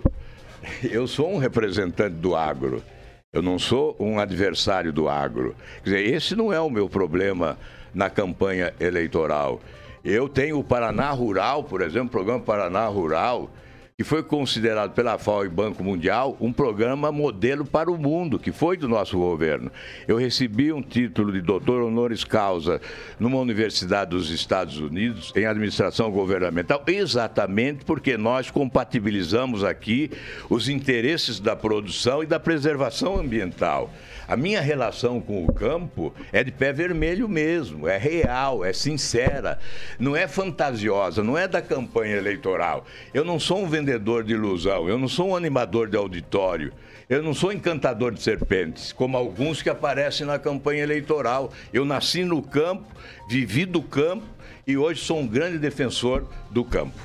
I: *laughs* eu sou um representante do agro. Eu não sou um adversário do agro. Quer dizer, esse não é o meu problema na campanha eleitoral. Eu tenho o Paraná Rural, por exemplo, o programa Paraná Rural, que foi considerado pela FAO e Banco Mundial um programa modelo para o mundo, que foi do nosso governo. Eu recebi um título de doutor honoris causa numa universidade dos Estados Unidos em administração governamental, exatamente porque nós compatibilizamos aqui os interesses da produção e da preservação ambiental. A minha relação com o campo é de pé vermelho mesmo, é real, é sincera, não é fantasiosa, não é da campanha eleitoral. Eu não sou um vendedor de ilusão, eu não sou um animador de auditório, eu não sou encantador de serpentes, como alguns que aparecem na campanha eleitoral. Eu nasci no campo, vivi do campo e hoje sou um grande defensor do campo.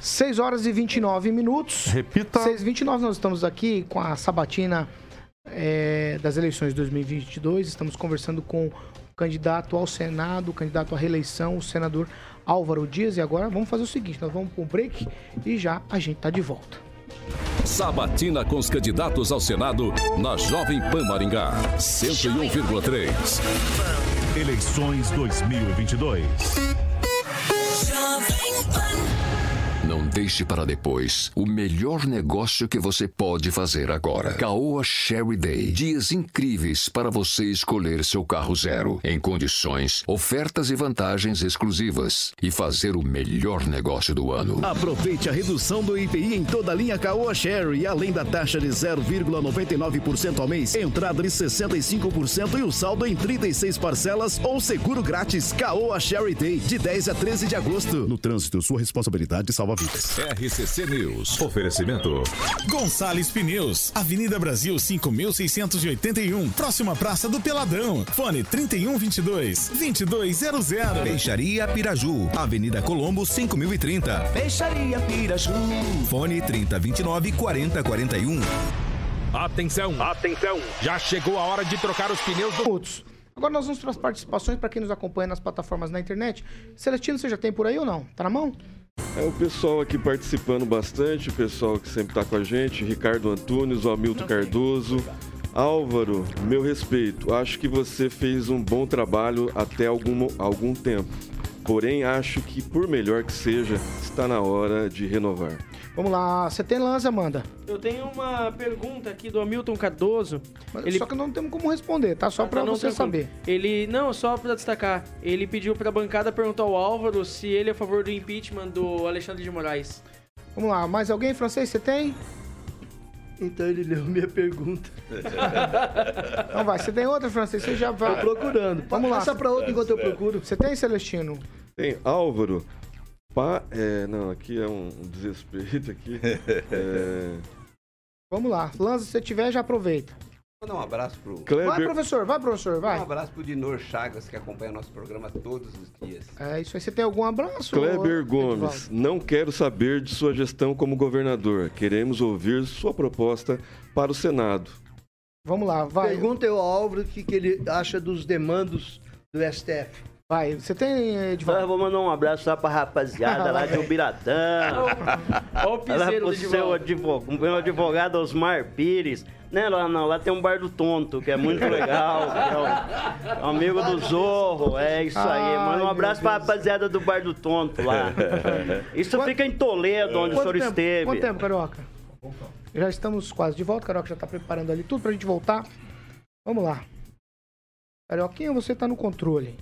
A: 6 horas e 29 minutos.
B: Repita.
A: 6 e 29 nós estamos aqui com a sabatina é, das eleições de 2022. Estamos conversando com o candidato ao Senado, o candidato à reeleição, o senador Álvaro Dias. E agora vamos fazer o seguinte: nós vamos para um break e já a gente está de volta.
H: Sabatina com os candidatos ao Senado na Jovem Pan Maringá. 101,3.
J: Eleições 2022.
H: Não deixe para depois o melhor negócio que você pode fazer agora. Caoa Sherry Day. Dias incríveis para você escolher seu carro zero. Em condições, ofertas e vantagens exclusivas. E fazer o melhor negócio do ano.
J: Aproveite a redução do IPI em toda a linha Caoa Sherry, além da taxa de 0,99% ao mês, entrada de 65% e o saldo em 36 parcelas ou seguro grátis. Caoa Sherry Day, de 10 a 13 de agosto. No trânsito, sua responsabilidade salva vidas.
H: RCC News.
J: Oferecimento. Gonçalves Pneus, Avenida Brasil 5681, próxima Praça do Peladão. Fone 3122 2200.
K: Peixaria Piraju, Avenida Colombo 5030.
J: Peixaria Piraju.
K: Fone 3029 4041.
J: Atenção, atenção. Já chegou a hora de trocar os pneus do.
A: Agora nós vamos para as participações para quem nos acompanha nas plataformas na internet. Celestino, você já tem por aí ou não? Tá na mão?
D: É o pessoal aqui participando bastante, o pessoal que sempre está com a gente, Ricardo Antunes, o Hamilton Cardoso. Álvaro, meu respeito, acho que você fez um bom trabalho até algum, algum tempo. Porém, acho que, por melhor que seja, está na hora de renovar.
A: Vamos lá, você tem lance, Amanda?
C: Eu tenho uma pergunta aqui do Hamilton Cardoso.
A: Mas
C: Ele-
A: Só que não temos como responder, tá? Só
C: Ah,
A: para
C: tá,
A: você saber.
C: Ele, não, só pra destacar, ele pediu pra bancada perguntar ao Álvaro se ele é a favor do impeachment do Alexandre de Moraes.
A: Vamos lá, mais alguém, francês, você tem?
E: Então ele leu minha pergunta. *laughs*
A: Não vai, você tem outra, francês, você já vai.
E: Tô procurando.
A: Vamos lá.
E: Passa pra outro enquanto eu procuro.
A: Você tem, Celestino?
D: Tem Álvaro. Pa... É, não, aqui é um desrespeito aqui. *laughs* É,
A: Vamos lá. Lança, se você tiver, já aproveita.
G: Vou dar um abraço pro.
A: Vai,
D: Kleber,
A: professor, vai, professor,
G: Um
A: vai.
G: abraço pro Dinor Chagas, que acompanha nosso programa todos os dias.
A: É isso aí. Você tem algum abraço?
D: Kleber
A: ô,
D: Gomes, não quero saber de sua gestão como governador. Queremos ouvir sua proposta para o Senado.
A: Vamos lá, vai.
E: Pergunta eu ao Álvaro o que, que ele acha dos demandos do STF.
A: Vai. Você tem,
F: Então, eu
A: Edivaldo?
F: vou mandar um abraço lá pra rapaziada lá de Ubiratã.
C: Ó o
F: Lá
C: piseiro
F: pro
C: do
F: seu advogado, meu advogado Osmar Pires. Né, lá não, lá tem um bar do tonto, que é muito *laughs* legal. é o- amigo do Zorro, é isso aí. Manda um abraço pra rapaziada do bar do tonto lá. *laughs* Isso
A: Quanto-
F: fica em Toledo, onde o
A: Quanto
F: senhor
A: tempo?
F: esteve.
A: Quanto tempo, Carioca? Já estamos quase de volta. Carioca já tá preparando ali tudo pra gente voltar. Vamos lá. Carioquinha, você tá no controle.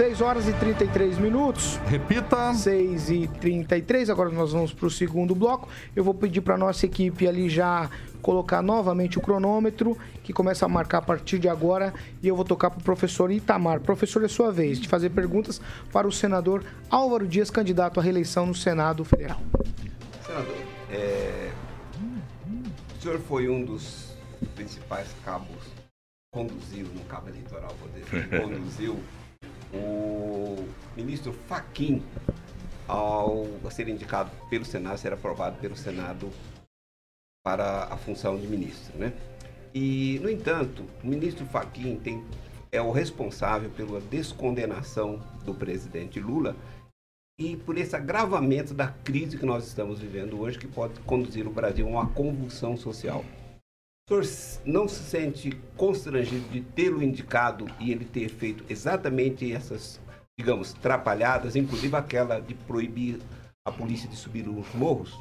A: 6 horas e 33 minutos.
B: Repita.
A: 6 e 33 agora nós vamos para o segundo bloco. Eu vou pedir para nossa equipe ali já colocar novamente o cronômetro, que começa a marcar a partir de agora, e eu vou tocar para o professor Itamar. Professor, é sua vez de fazer perguntas para o senador Álvaro Dias, candidato à reeleição no Senado Federal.
G: Senador, é, o senhor foi um dos principais cabos, conduziu, no cabo eleitoral, vou dizer, *laughs* conduziu o ministro Faquim ao ser indicado pelo Senado, ser aprovado pelo Senado para a função de ministro, né? E, no entanto, o ministro Faquim tem, é o responsável pela descondenação do presidente Lula e por esse agravamento da crise que nós estamos vivendo hoje, que pode conduzir o Brasil a uma convulsão social. Não se sente constrangido de tê-lo indicado e ele ter feito exatamente essas, digamos, trapalhadas, inclusive aquela de proibir a polícia de subir os morros?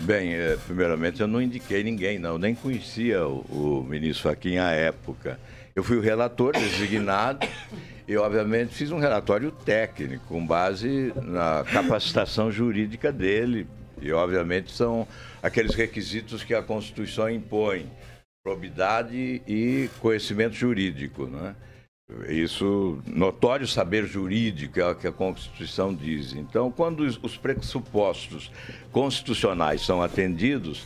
I: Bem, eh, primeiramente eu não indiquei ninguém, não, nem conhecia o, o ministro Faquim à época. Eu fui o relator designado *coughs* e, obviamente, fiz um relatório técnico com base na capacitação jurídica dele. E, obviamente, são aqueles requisitos que a Constituição impõe: probidade e conhecimento jurídico. Né? Isso, notório saber jurídico é o que a Constituição diz. Então, quando os pressupostos constitucionais são atendidos,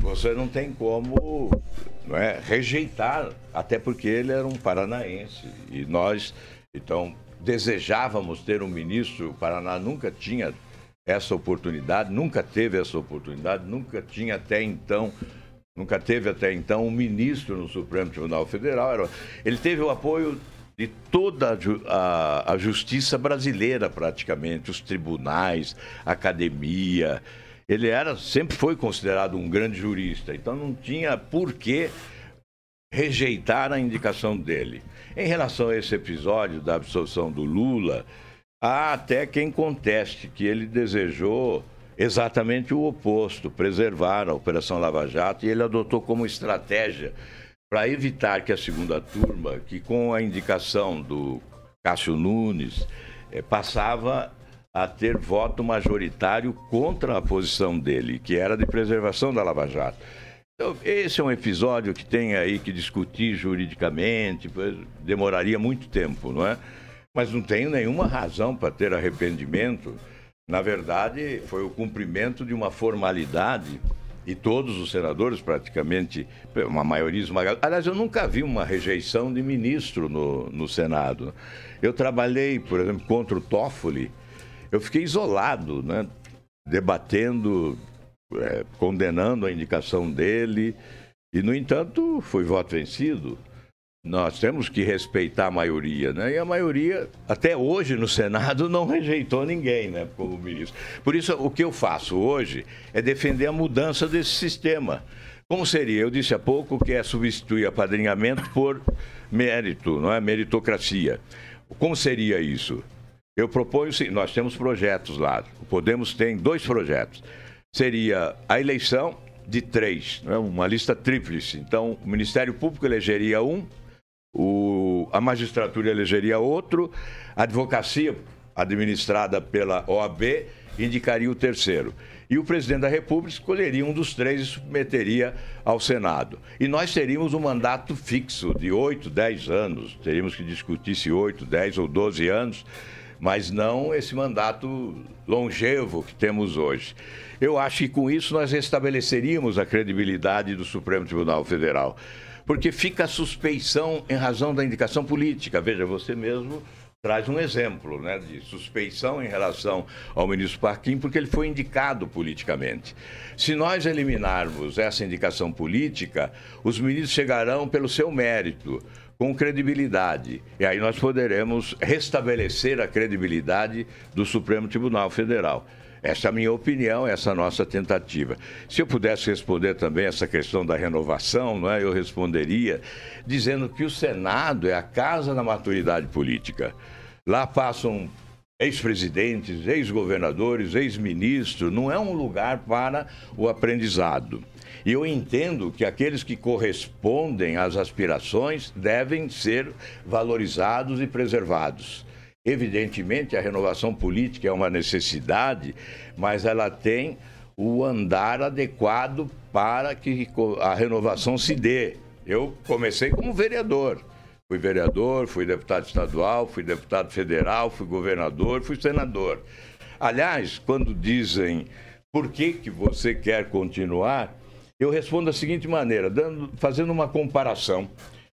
I: você não tem como não é, rejeitar, até porque ele era um paranaense. E nós, então, desejávamos ter um ministro, o Paraná nunca tinha essa oportunidade, nunca teve essa oportunidade, nunca tinha até então nunca teve até então um ministro no Supremo Tribunal Federal. Ele teve o apoio de toda a, a, justiça brasileira, praticamente, os tribunais, academia. Ele era, sempre foi considerado um grande jurista, então não tinha por que rejeitar a indicação dele. Em relação a esse episódio da absolução do Lula, há até quem conteste que ele desejou exatamente o oposto, preservar a Operação Lava Jato, e ele adotou como estratégia para evitar que a segunda turma, que com a indicação do Cássio Nunes, eh, passava a ter voto majoritário contra a posição dele, que era de preservação da Lava Jato. Então, esse é um episódio que tem aí que discutir juridicamente, demoraria muito tempo, não é? Mas não tenho nenhuma razão para ter arrependimento. Na verdade, foi o cumprimento de uma formalidade e todos os senadores, praticamente, uma maioria esmagada. Aliás, eu nunca vi uma rejeição de ministro no, no Senado. Eu trabalhei, por exemplo, contra o Toffoli, eu fiquei isolado, né? debatendo, é, condenando a indicação dele, e, no entanto, foi voto vencido nós temos que respeitar a maioria, né? E a maioria, até hoje no Senado, *laughs* não rejeitou ninguém, né, como ministro. Por isso, o que eu faço hoje é defender a mudança desse sistema. Como seria? Eu disse há pouco que é substituir apadrinhamento por mérito, não é? Meritocracia. Como seria isso? Eu proponho, nós temos projetos lá. Podemos ter dois projetos. Seria a eleição de três, é? uma lista tríplice. Então, o Ministério Público elegeria um, o, a magistratura elegeria outro, a advocacia, administrada pela OAB, indicaria o terceiro. E o presidente da República escolheria um dos três e submeteria ao Senado. E nós teríamos um mandato fixo de 8, 10 anos. Teríamos que discutir se 8, 10 ou 12 anos, mas não esse mandato longevo que temos hoje. Eu acho que com isso nós restabeleceríamos a credibilidade do Supremo Tribunal Federal porque fica a suspeição em razão da indicação política. Veja, você mesmo traz um exemplo né, de suspeição em relação ao ministro Parquim, porque ele foi indicado politicamente. Se nós eliminarmos essa indicação política, os ministros chegarão pelo seu mérito, com credibilidade. E aí nós poderemos restabelecer a credibilidade do Supremo Tribunal Federal. Essa é a minha opinião, essa é nossa tentativa. Se eu pudesse responder também essa questão da renovação, não é? eu responderia dizendo que o Senado é a casa da maturidade política. Lá passam ex-presidentes, ex-governadores, ex-ministros, não é um lugar para o aprendizado. E eu entendo que aqueles que correspondem às aspirações devem ser valorizados e preservados. Evidentemente, a renovação política é uma necessidade, mas ela tem o andar adequado para que a renovação se dê. Eu comecei como vereador. Fui vereador, fui deputado estadual, fui deputado federal, fui governador, fui senador. Aliás, quando dizem por que, que você quer continuar, eu respondo da seguinte maneira, dando, fazendo uma comparação.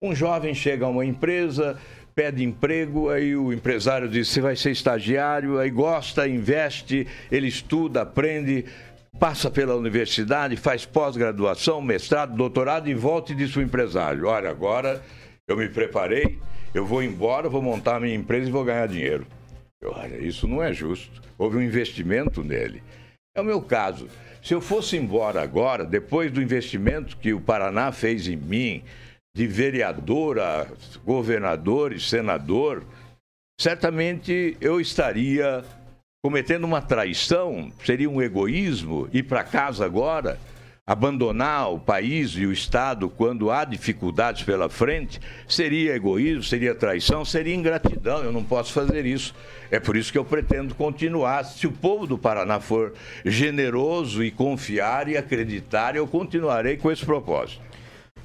I: Um jovem chega a uma empresa, pede emprego, aí o empresário diz: você vai ser estagiário, aí gosta, investe, ele estuda, aprende, passa pela universidade, faz pós-graduação, mestrado, doutorado e volta e diz para o empresário: olha, agora eu me preparei, eu vou embora, vou montar a minha empresa e vou ganhar dinheiro. Olha, isso não é justo. Houve um investimento nele. É o meu caso. Se eu fosse embora agora, depois do investimento que o Paraná fez em mim, de vereador a governador e senador, certamente eu estaria cometendo uma traição, seria um egoísmo ir para casa agora, abandonar o país e o Estado quando há dificuldades pela frente, seria egoísmo, seria traição, seria ingratidão. Eu não posso fazer isso. É por isso que eu pretendo continuar. Se o povo do Paraná for generoso e confiar e acreditar, eu continuarei com esse propósito.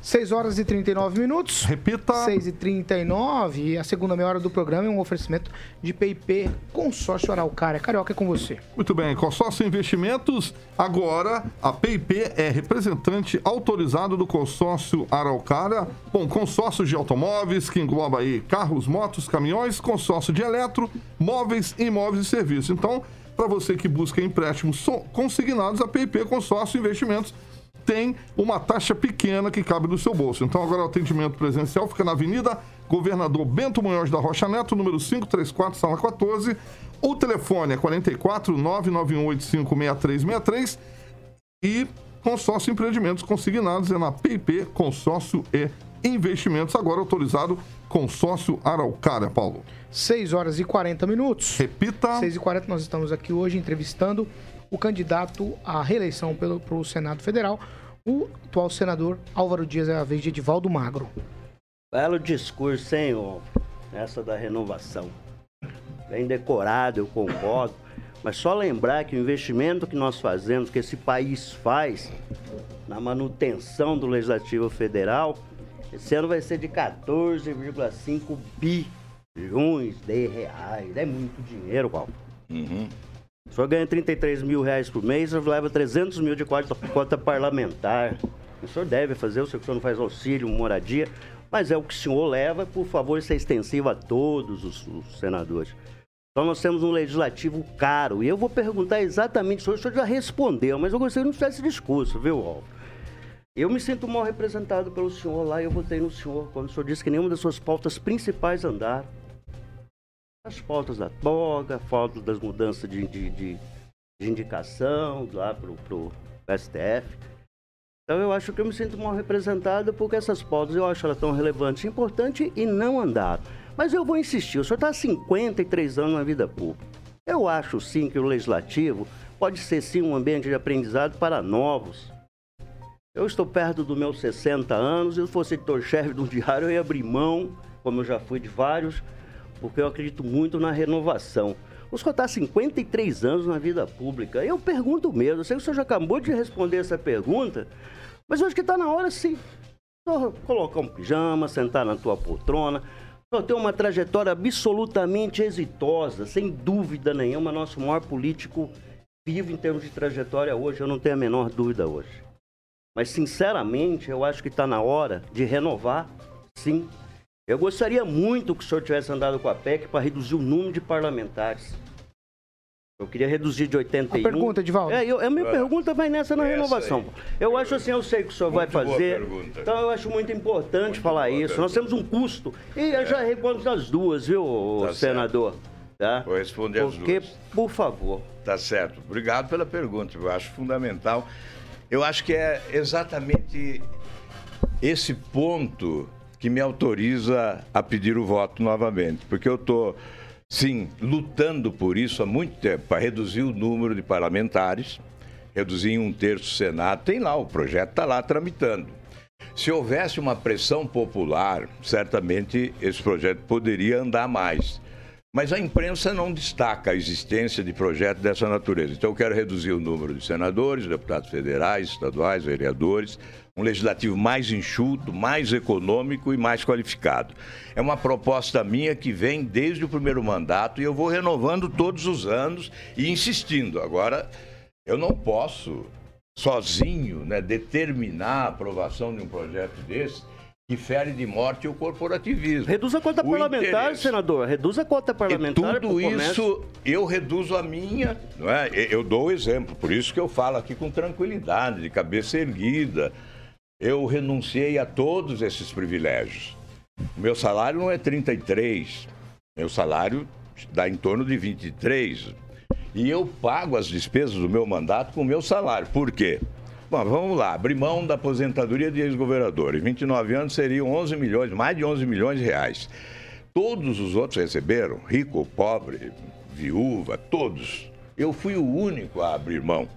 A: 6 horas e 39 minutos.
B: Repita.
A: 6 e 39 e a segunda meia hora do programa é um oferecimento de PIP Consórcio Araucária. Carioca, é com você.
B: Muito bem, Consórcio Investimentos, agora a PIP é representante autorizado do consórcio Araucária. Bom, consórcio de automóveis, que engloba aí carros, motos, caminhões, consórcio de eletro, móveis, imóveis e serviços. Então, para você que busca empréstimos consignados, a PIP Consórcio Investimentos tem uma taxa pequena que cabe no seu bolso. Então, agora o atendimento presencial fica na Avenida Governador Bento Munhoz da Rocha Neto, número 534, sala 14. O telefone é 44 991856363 e consórcio empreendimentos consignados é na PIP Consórcio e Investimentos, agora autorizado Consórcio Araucária, Paulo.
A: 6 horas e 40 minutos.
B: Repita.
A: 6 e 40 nós estamos aqui hoje entrevistando o candidato à reeleição pelo pro Senado Federal, o atual senador Álvaro Dias, é a vez de Edivaldo Magro.
F: Belo discurso, hein, ô? Essa da renovação. Bem decorado, eu concordo. Mas só lembrar que o investimento que nós fazemos, que esse país faz na manutenção do Legislativo Federal, esse ano vai ser de 14,5 bilhões de reais. É muito dinheiro, Paulo. O senhor ganha 33 mil reais por mês, o leva 300 mil de cota, cota parlamentar. O senhor deve fazer, que o senhor não faz auxílio, moradia, mas é o que o senhor leva, por favor, isso é extensivo a todos os, os senadores. Então nós temos um legislativo caro. E eu vou perguntar exatamente, senhor, o senhor já respondeu, mas eu gostaria de não tiver esse discurso, viu, Alvo? Eu me sinto mal representado pelo senhor lá e eu votei no senhor quando o senhor disse que nenhuma das suas pautas principais andaram. As pautas da toga, falta das mudanças de, de, de- de indicação lá pro, pro STF. Então eu acho que eu me sinto mal representado porque essas pautas eu acho elas tão relevantes importantes e não andaram. Mas eu vou insistir, o senhor está há 53 anos na vida pública. Eu acho sim que o legislativo pode ser sim um ambiente de aprendizado para novos. Eu estou perto dos meus 60 anos, se eu fosse editor-chefe de um diário, eu ia abrir mão, como eu já fui de vários, porque eu acredito muito na renovação. O senhor está há 53 anos na vida pública. Eu pergunto mesmo, eu sei que o senhor já acabou de responder essa pergunta, mas eu acho que está na hora sim. Senhor colocar um pijama, sentar na tua poltrona. Senhor tem uma trajetória absolutamente exitosa, sem dúvida nenhuma, nosso maior político vivo em termos de trajetória hoje, eu não tenho a menor dúvida hoje. Mas, sinceramente, eu acho que está na hora de renovar, sim. Eu gostaria muito que o senhor tivesse andado com a PEC para reduzir o número de parlamentares. Eu queria reduzir de 81.
A: A pergunta, Edivaldo.
F: É, eu, a minha
I: Ah,
F: pergunta vai nessa na renovação.
I: aí.
F: Eu acho assim, eu sei que o senhor vai
I: Muito boa
F: fazer.
I: pergunta.
F: Então eu acho muito importante falar
I: boa
F: isso. Nós temos um custo. E eu já respondo as duas, viu,
I: Tá
F: senador? Tá?
I: Vou responder as
F: Porque,
I: duas.
F: por favor.
I: Tá certo. Obrigado pela pergunta. Eu acho fundamental. Eu acho que é exatamente esse ponto que me autoriza a pedir o voto novamente. Porque eu estou, sim, lutando por isso há muito tempo, para reduzir o número de parlamentares, reduzir em um terço o Senado. Tem lá, o projeto está lá tramitando. Se houvesse uma pressão popular, certamente esse projeto poderia andar mais. Mas a imprensa não destaca a existência de projetos dessa natureza. Então, eu quero reduzir o número de senadores, deputados federais, estaduais, vereadores, um legislativo mais enxuto, mais econômico e mais qualificado. É uma proposta minha que vem desde o primeiro mandato e eu vou renovando todos os anos e insistindo. Agora, eu não posso, sozinho, né, determinar a aprovação de um projeto desse que fere de morte o corporativismo.
F: Reduz a cota
I: O
F: parlamentar,
I: interesse.
F: senador. Reduz a cota parlamentar.
I: E tudo isso eu reduzo a minha, não é? Eu dou o exemplo, por isso que eu falo aqui com tranquilidade, de cabeça erguida. Eu renunciei a todos esses privilégios. O meu salário não é 33, meu salário dá em torno de 23. E eu pago as despesas do meu mandato com o meu salário. Por quê? Bom, vamos lá, abrir mão da aposentadoria de ex-governadores. 29 anos seriam 11 milhões, mais de 11 milhões de reais. Todos os outros receberam, rico, pobre, viúva, todos. Eu fui o único a abrir mão.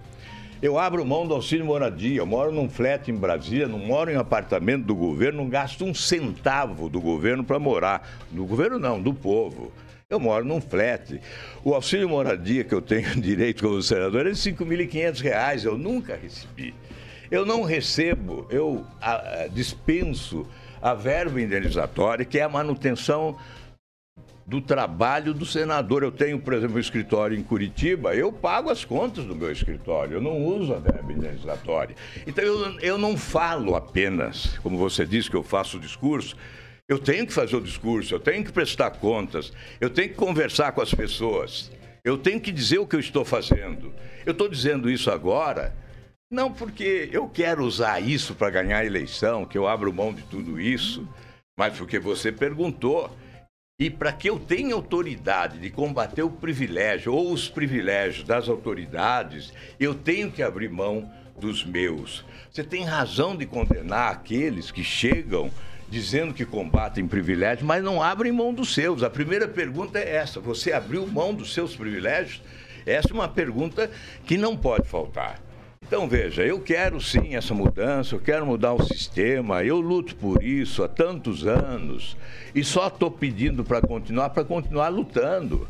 I: Eu abro mão do auxílio moradia, eu moro num flat em Brasília, não moro em apartamento do governo, não gasto um centavo do governo para morar. Do governo não, do povo. Eu moro num flat. O auxílio moradia que eu tenho *laughs* direito como senador é de 5.500 reais, eu nunca recebi. Eu não recebo, eu a, a, dispenso a verba indenizatória, que é a manutenção do trabalho do senador. Eu tenho, por exemplo, um escritório em Curitiba, eu pago as contas do meu escritório, eu não uso a verba indenizatória. Então eu, eu não falo apenas, como você disse que eu faço o discurso, eu tenho que fazer o discurso, eu tenho que prestar contas, eu tenho que conversar com as pessoas, eu tenho que dizer o que eu estou fazendo. Eu estou dizendo isso agora, não porque eu quero usar isso para ganhar a eleição, que eu abro mão de tudo isso, mas porque você perguntou. E para que eu tenha autoridade de combater o privilégio ou os privilégios das autoridades, eu tenho que abrir mão dos meus. Você tem razão de condenar aqueles que chegam dizendo que combatem privilégios, mas não abrem mão dos seus. A primeira pergunta é essa: você abriu mão dos seus privilégios? Essa é uma pergunta que não pode faltar. Então veja, eu quero sim essa mudança, eu quero mudar o sistema, eu luto por isso há tantos anos e só estou pedindo para continuar, para continuar lutando.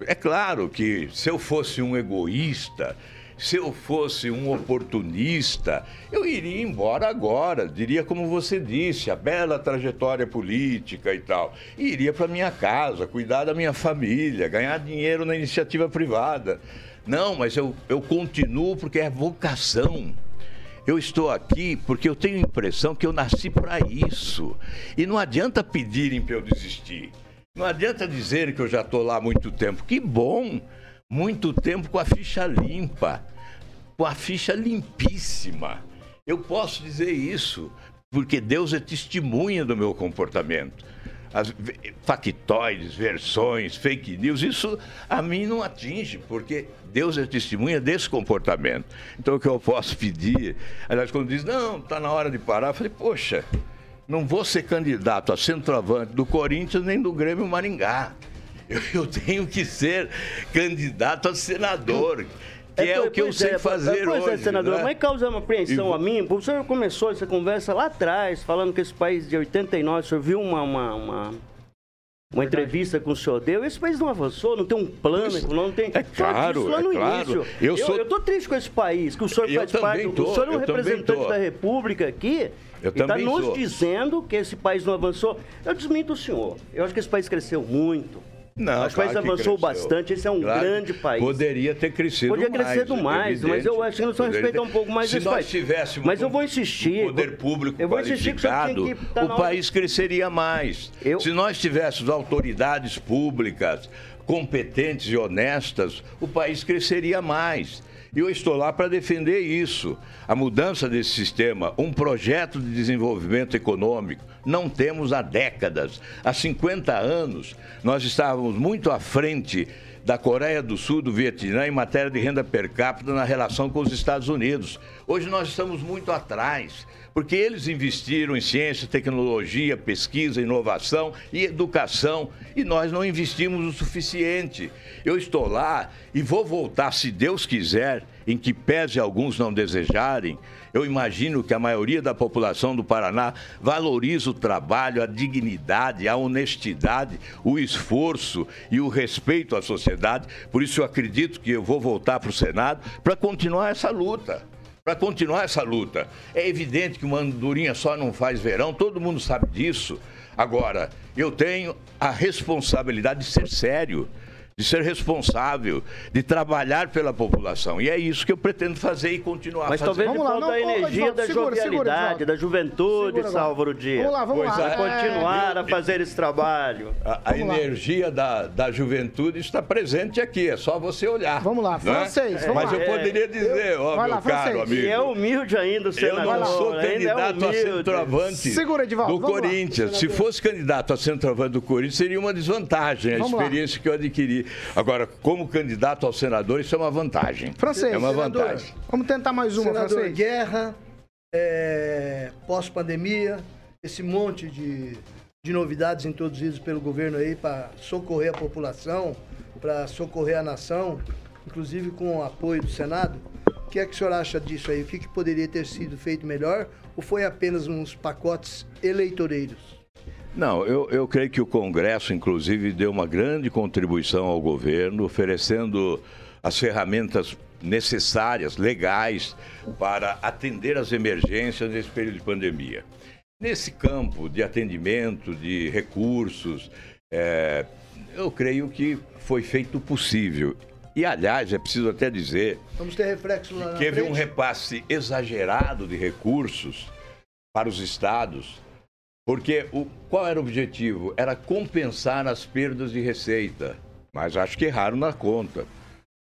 I: É claro que se eu fosse um egoísta, se eu fosse um oportunista, eu iria embora agora, diria como você disse, a bela trajetória política e tal. E iria para minha casa, cuidar da minha família, ganhar dinheiro na iniciativa privada. Não, mas eu, eu continuo porque é vocação. Eu estou aqui porque eu tenho a impressão que eu nasci para isso. E não adianta pedirem para eu desistir. Não adianta dizer que eu já estou lá há muito tempo. Que bom! Muito tempo com a ficha limpa, com a ficha limpíssima. Eu posso dizer isso porque Deus é testemunha do meu comportamento as factoides, versões, fake news, isso a mim não atinge, porque Deus é testemunha desse comportamento. Então o que eu posso pedir, aliás, quando diz, não, está na hora de parar, eu falei, poxa, não vou ser candidato a centroavante do Corinthians nem do Grêmio Maringá. Eu, eu tenho que ser candidato a senador que é, é o que eu sei é, fazer pois hoje.
F: É, senador, né? mas causa uma apreensão e... a mim, o senhor começou essa conversa lá atrás, falando que esse país de 89, o senhor viu uma, uma, uma... Uma entrevista com o senhor deu, esse país não avançou, não tem um plano, não tem.
I: É claro,
F: lá no
I: é claro.
F: Início. Eu, sou... eu, tô triste com esse país, que o senhor faz parte. Tô, o senhor é um representante da República aqui. Eu e está nos sou. dizendo que esse país não avançou. Eu desminto o senhor. Eu acho que esse país cresceu muito.
I: Não,
F: o país avançou bastante, esse é um claro, grande país.
I: Poderia ter crescido
F: Poderia mais. Poderia crescer mais, mas eu acho que nós vamos respeitar um pouco mais
I: Se
F: esse
I: nós
F: país.
I: tivéssemos
F: mas eu vou insistir,
I: um poder público eu vou qualificado, que que tá o país cresceria mais. Eu... Se nós tivéssemos autoridades públicas competentes e honestas, o país cresceria mais. E eu estou lá para defender isso. A mudança desse sistema, um projeto de desenvolvimento econômico, não temos há décadas. Há 50 anos, nós estávamos muito à frente da Coreia do Sul, do Vietnã, em matéria de renda per capita na relação com os Estados Unidos. Hoje nós estamos muito atrás, porque eles investiram em ciência, tecnologia, pesquisa, inovação e educação, e nós não investimos o suficiente. Eu estou lá e vou voltar, se Deus quiser, em que pese alguns não desejarem, eu imagino que a maioria da população do Paraná valoriza o trabalho, a dignidade, a honestidade, o esforço e o respeito à sociedade. Por isso eu acredito que eu vou voltar para o Senado para continuar essa luta. Para continuar essa luta. É evidente que uma andorinha só não faz verão, todo mundo sabe disso. Agora, eu tenho a responsabilidade de ser sério de ser responsável, de trabalhar pela população. E é isso que eu pretendo fazer e continuar
F: Mas
I: fazendo.
F: Mas talvez de falta a energia da segura, jovialidade, segura, da juventude, segura, Sálvaro Dias.
A: Vamos lá, vamos pois lá.
F: É, continuar a fazer esse trabalho.
I: A, a energia da, da juventude está presente aqui, é só você olhar.
A: Vamos lá, é? francês. Vamos
I: Mas
A: lá.
I: eu poderia dizer, ó, meu lá, caro amigo. E
F: é humilde ainda o senador.
I: Eu não sou é candidato é a centroavante
A: segura, Edivaldo,
I: do Corinthians. Lá, Se fosse candidato a centroavante do Corinthians, seria uma desvantagem a vamos experiência lá. que eu adquiri. Agora, como candidato ao senador, isso é uma vantagem.
A: Francês.
I: É uma senador, vantagem.
A: Vamos tentar mais uma,
E: senador,
A: francês.
E: guerra, é, pós-pandemia, esse monte de, de novidades introduzidas pelo governo aí para socorrer a população, para socorrer a nação, inclusive com o apoio do Senado. O que é que o senhor acha disso aí? O que, que poderia ter sido feito melhor? Ou foi apenas uns pacotes eleitoreiros?
I: Não, eu, eu creio que o Congresso, inclusive, deu uma grande contribuição ao governo, oferecendo as ferramentas necessárias, legais, para atender as emergências nesse período de pandemia. Nesse campo de atendimento, de recursos, é, eu creio que foi feito o possível. E, aliás, é preciso até dizer.
E: Vamos ter reflexo lá
I: que Teve
E: frente.
I: um repasse exagerado de recursos para os estados, porque o, qual era o objetivo? Era compensar as perdas de receita. Mas acho que erraram na conta,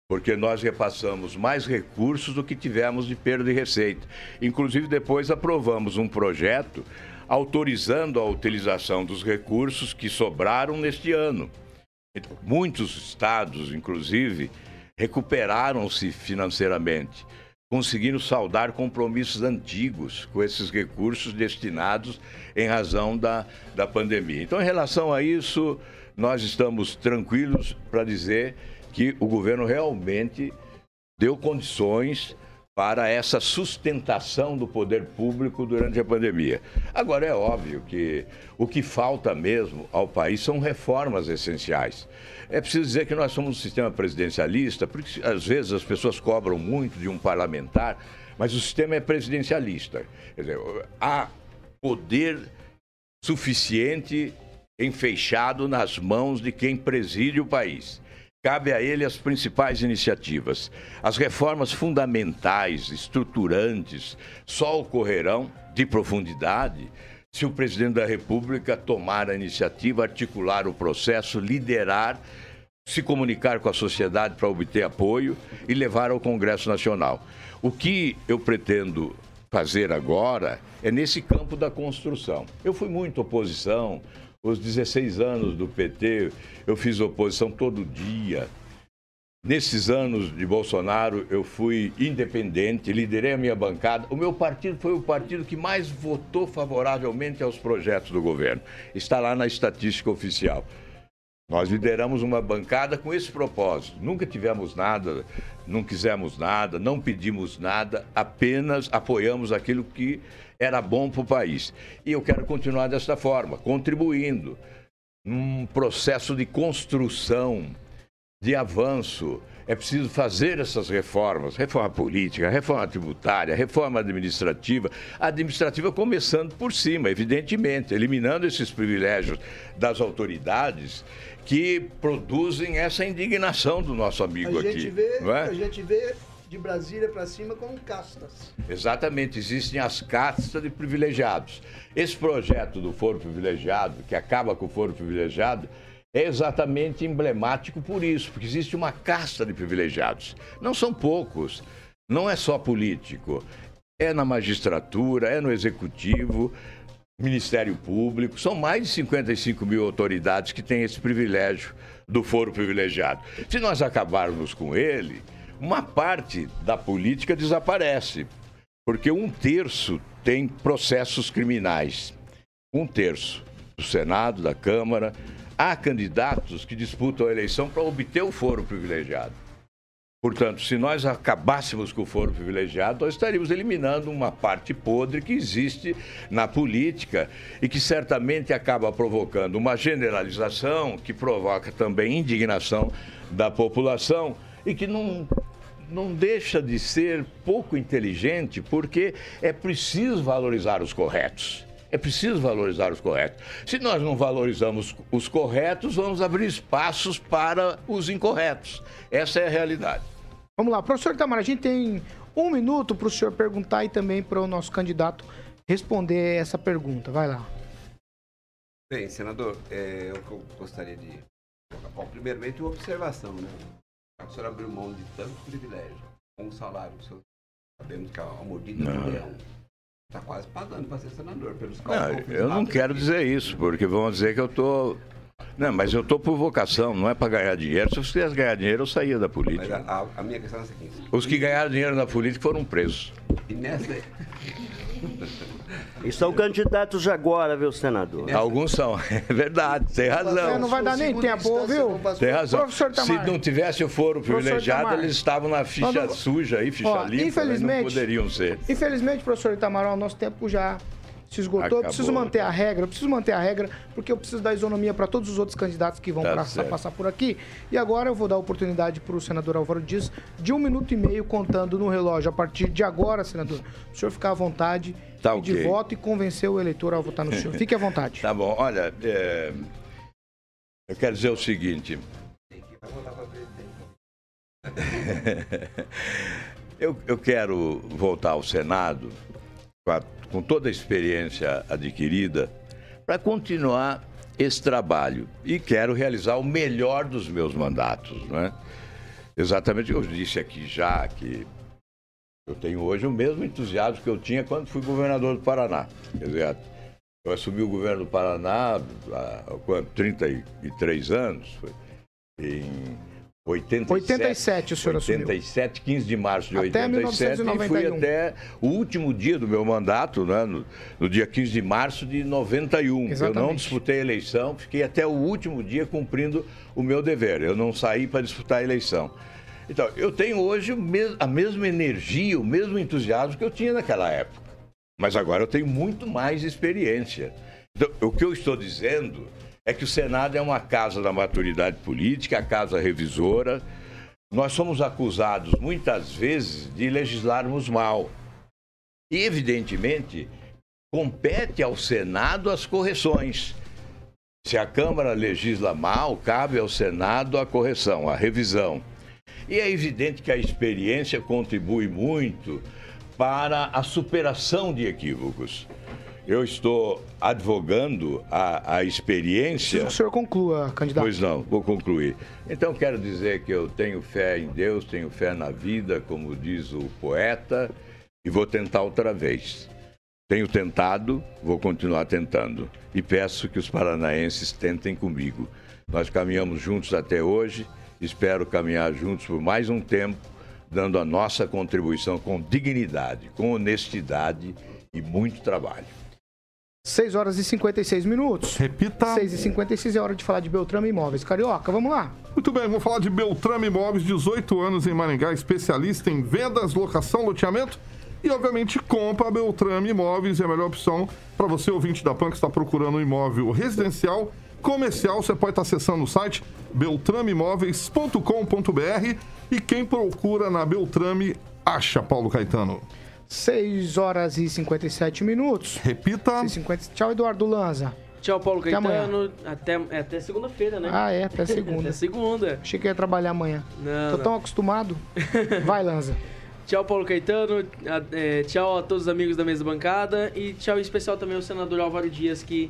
I: porque nós repassamos mais recursos do que tivemos de perda de receita. Inclusive, depois aprovamos um projeto autorizando a utilização dos recursos que sobraram neste ano. Então, muitos estados, inclusive, recuperaram-se financeiramente, conseguindo saldar compromissos antigos com esses recursos destinados em razão da, da pandemia. Então, em relação a isso, nós estamos tranquilos para dizer que o governo realmente deu condições para essa sustentação do poder público durante a pandemia. Agora, é óbvio que o que falta mesmo ao país são reformas essenciais. É preciso dizer que nós somos um sistema presidencialista, porque às vezes as pessoas cobram muito de um parlamentar, mas o sistema é presidencialista. Quer dizer, há poder suficiente enfeixado nas mãos de quem preside o país. Cabe a ele as principais iniciativas. As reformas fundamentais, estruturantes, só ocorrerão de profundidade se o presidente da República tomar a iniciativa, articular o processo, liderar, se comunicar com a sociedade para obter apoio e levar ao Congresso Nacional. O que eu pretendo fazer agora é nesse campo da construção. Eu fui muito oposição, os 16 anos do PT, eu fiz oposição todo dia. Nesses anos de Bolsonaro, eu fui independente, liderei a minha bancada. O meu partido foi o partido que mais votou favoravelmente aos projetos do governo. Está lá na estatística oficial. Nós lideramos uma bancada com esse propósito. Nunca tivemos nada, não quisemos nada, não pedimos nada, apenas apoiamos aquilo que era bom para o país. E eu quero continuar dessa forma, contribuindo num processo de construção, de avanço. É preciso fazer essas reformas, reforma política, reforma tributária, reforma administrativa, administrativa começando por cima, evidentemente, eliminando esses privilégios das autoridades que produzem essa indignação do nosso amigo
E: a gente
I: aqui.
E: Vê,
I: é?
E: A gente vê de Brasília para cima como castas.
I: Exatamente, existem as castas de privilegiados. Esse projeto do foro privilegiado, que acaba com o foro privilegiado, é exatamente emblemático por isso, porque existe uma casta de privilegiados. Não são poucos, não é só político, é na magistratura, é no executivo, Ministério Público, são mais de 55 mil autoridades que têm esse privilégio do foro privilegiado. Se nós acabarmos com ele, uma parte da política desaparece, porque um terço tem processos criminais. Um terço do Senado, da Câmara. Há candidatos que disputam a eleição para obter o foro privilegiado. Portanto, se nós acabássemos com o foro privilegiado, nós estaríamos eliminando uma parte podre que existe na política e que certamente acaba provocando uma generalização que provoca também indignação da população e que não, não deixa de ser pouco inteligente, porque é preciso valorizar os corretos. É preciso valorizar os corretos. Se nós não valorizamos os corretos, vamos abrir espaços para os incorretos. Essa é a realidade.
A: Vamos lá, professor Itamar, a gente tem um minuto para o senhor perguntar e também para o nosso candidato responder essa pergunta. Vai lá.
G: Bem, senador, é, o que eu gostaria de. Bom, primeiramente, uma observação, né? O senhor abriu mão de tanto privilégio com o salário. O senhor, sabemos que a mordida
I: Não.
G: do leão está quase pagando para ser senador, pelos
I: Não,
G: cálculos que eu
I: não quero
G: que-
I: dizer isso, porque vão dizer que eu tô. Não, mas eu tô por vocação, não é para ganhar dinheiro. Se eu quisesse ganhar dinheiro, eu saía da política.
G: a, a- a minha questão é a seguinte.
I: Os que ganharam dinheiro na política foram presos.
G: E nessa,
F: E são candidatos agora, viu, senador?
I: Alguns são, *laughs* é verdade, tem
A: É,
I: razão.
A: não vai dar nem tempo, viu?
I: Tem razão.
A: Professor
I: Se não tivesse o foro privilegiado, eles estavam na ficha
A: Quando-
I: suja aí, ficha
A: Ó,
I: limpa, mas não
A: infelizmente-
I: poderiam ser.
A: Infelizmente, professor Itamar, o nosso tempo já se esgotou. Eu preciso manter a regra, eu preciso manter a regra, porque eu preciso dar isonomia para todos os outros candidatos que vão
I: Tá
A: passar, passar por aqui. E agora eu vou dar a oportunidade para o senador Álvaro Dias de um minuto e meio contando no relógio. A partir de agora, senador, o senhor ficar à vontade
I: Tá
A: pedir
I: ok.
A: voto e convencer o eleitor a votar no senhor. Fique à vontade. *laughs*
I: Tá bom, olha, é, eu quero dizer o seguinte. *laughs* eu, eu quero voltar ao Senado com, a- com toda a experiência adquirida para continuar esse trabalho e quero realizar o melhor dos meus mandatos, né? Exatamente, eu disse aqui já que eu tenho hoje o mesmo entusiasmo que eu tinha quando fui governador do Paraná. Quer dizer, eu assumi o governo do Paraná há quanto? 33 anos. Em 87.
A: 87 o senhor assumiu.
I: 87, 15 de março de
A: Até
I: 87. E fui
A: 1991.
I: até o último dia do meu mandato, né, no, no dia 15 de março de 91. Eu não
A: Exatamente.
I: disputei a eleição, fiquei até o último dia cumprindo o meu dever. Eu não saí para disputar a eleição. Então, eu tenho hoje a mesma energia, o mesmo entusiasmo que eu tinha naquela época. Mas agora eu tenho muito mais experiência. Então, o que eu estou dizendo é que o Senado é uma casa da maturidade política, a casa revisora. Nós somos acusados muitas vezes de legislarmos mal. E, evidentemente, compete ao Senado as correções. Se a Câmara legisla mal, cabe ao Senado a correção, a revisão. E é evidente que a experiência contribui muito para a superação de equívocos. Eu estou advogando a, a experiência.
A: Que o senhor conclua, candidato.
I: Pois não, vou concluir. Então quero dizer que eu tenho fé em Deus, tenho fé na vida, como diz o poeta, e vou tentar outra vez. Tenho tentado, vou continuar tentando. E peço que os paranaenses tentem comigo. Nós caminhamos juntos até hoje, espero caminhar juntos por mais um tempo, dando a nossa contribuição com dignidade, com honestidade e muito trabalho.
A: 6 horas e 56 minutos.
B: Repita.
A: 6 e 56 é hora de falar de Beltrame Imóveis. Carioca, vamos lá.
B: Muito bem, vamos falar de Beltrame Imóveis, 18 anos em Maringá, especialista em vendas, locação, loteamento e, obviamente, compra. Beltrame Imóveis é a melhor opção para você, ouvinte da PAN, que está procurando um imóvel residencial, comercial. Você pode estar acessando o site beltrameimóveis.com.br e quem procura na Beltrame acha, Paulo Caetano.
A: 6 horas e 57 minutos.
B: Repita.
A: 50... Tchau, Eduardo Lanza.
C: Tchau, Paulo
A: Até.
C: Caetano. Até, é até segunda-feira, né?
A: Ah, é, até segunda. *laughs*
C: até segunda.
A: Achei que ia trabalhar amanhã.
C: Não,
A: Tô
C: não.
A: tão acostumado. Vai, Lanza. *laughs*
C: Tchau, Paulo Caetano. A- é, tchau a todos os amigos da mesa bancada. E tchau em especial também ao senador Álvaro Dias, que,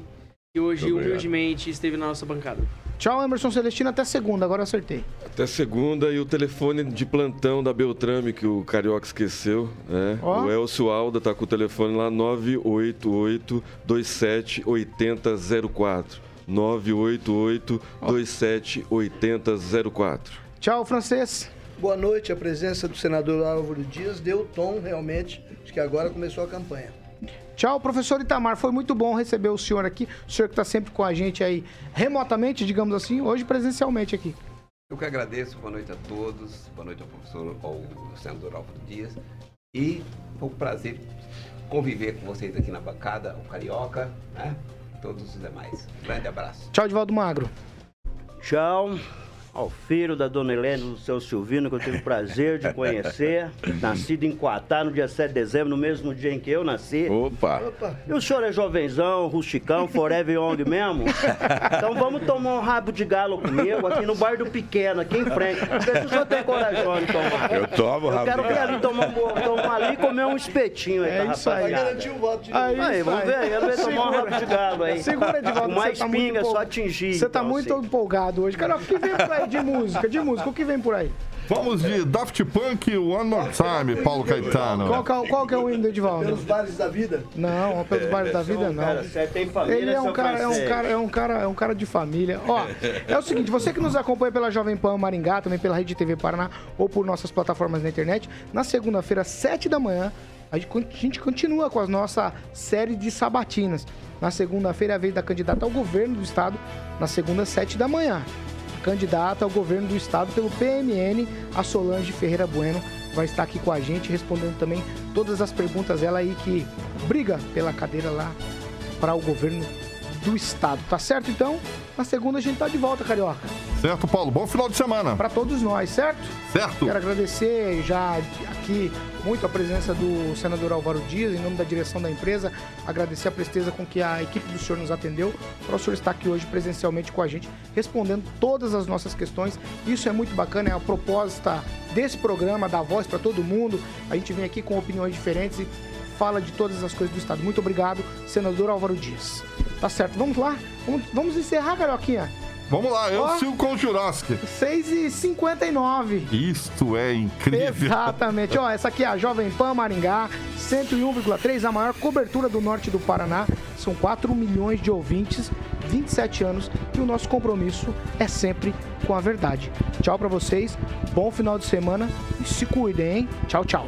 C: que hoje humildemente esteve na nossa bancada.
A: Tchau, Emerson Celestino. Até segunda. Agora acertei.
D: Até segunda e o telefone de plantão da Beltrame que o Carioca esqueceu, né?
A: Ó.
D: O Elcio Alda tá com o telefone lá 988 27 8004. 988 27 8004.
A: Tchau, francês.
E: Boa noite. A presença do senador Álvaro Dias deu tom realmente de que agora começou a campanha.
A: Tchau, professor Itamar. Foi muito bom receber o senhor aqui. O senhor que está sempre com a gente aí, remotamente, digamos assim, hoje presencialmente aqui.
G: Eu que agradeço, boa noite a todos, boa noite ao professor, ao senador Álvaro Dias. E foi um prazer conviver com vocês aqui na bancada, o Carioca, né? E todos os demais. Grande abraço.
A: Tchau, Divaldo Magro.
F: Tchau ao filho da dona Helena do seu Silvino, que eu tive o prazer de conhecer. *laughs* Nascido em Coatá no dia 7 de dezembro, no mesmo dia em que eu nasci.
I: Opa!
F: E o senhor é jovenzão, rusticão, forever young mesmo? *laughs* Então vamos tomar um rabo de galo comigo aqui no bar do Pequeno, aqui em frente. Vê se o senhor tem coragem de tomar.
I: Eu tomo
F: Eu
I: rabo
F: quero
I: de
F: ver ali tomar um, tomar ali e comer um espetinho aí,
A: É
F: pra
A: isso aí.
E: Vai garantir o voto de
A: Aí,
F: Aí, vamos ver aí, vamos ver tomar um rabo de galo aí.
A: Segura, Edivaldo.
F: Com
A: você
F: mais
A: tá
F: pinga, só atingir.
A: Você tá
F: então,
A: muito
F: assim.
A: empolgado hoje. Cara, o que vem por aí de música? De música, o que vem por aí?
B: Vamos de Daft Punk, One More Time, Paulo Caetano.
A: Qual, que é o- qual que é o hino do Edivaldo?
E: Pelos bares da vida.
A: Não, pelos bares da vida, não.
F: Família,
A: Ele é um cara, é um cara, é um cara, é um cara de família. Ó, é o seguinte, você que nos acompanha pela Jovem Pan Maringá, também pela Rede TV Paraná ou por nossas plataformas na internet, na segunda-feira, às 7 da manhã, a gente continua com a nossa série de sabatinas. Na segunda-feira é a vez da candidata ao governo do estado, na segunda, às 7 da manhã. Candidata ao governo do estado pelo PMN, a Solange Ferreira Bueno, vai estar aqui com a gente, respondendo também todas as perguntas. Ela aí que briga pela cadeira lá para o governo do estado. Tá certo então? Na segunda a gente tá de volta, Carioca.
B: Certo, Paulo. Bom final de semana.
A: Para todos nós, certo?
B: Certo.
A: Quero agradecer já aqui muito a presença do senador Álvaro Dias, em nome da direção da empresa. Agradecer a presteza com que a equipe do senhor nos atendeu, para o senhor estar aqui hoje presencialmente com a gente, respondendo todas as nossas questões. Isso é muito bacana, é a proposta desse programa, dar voz para todo mundo. A gente vem aqui com opiniões diferentes e fala de todas as coisas do Estado. Muito obrigado, senador Álvaro Dias. Tá certo, vamos lá? Vamos, vamos encerrar, Carioquinha?
B: Vamos lá, eu
A: Ó.
B: sigo com o Jurassic.
A: 6h59.
B: Isto é incrível.
A: Exatamente. Ó, essa aqui é a Jovem Pan Maringá, 101,3, a maior cobertura do norte do Paraná. São 4 milhões de ouvintes, 27 anos e o nosso compromisso é sempre com a verdade. Tchau pra vocês, bom final de semana e se cuidem, hein? Tchau, tchau.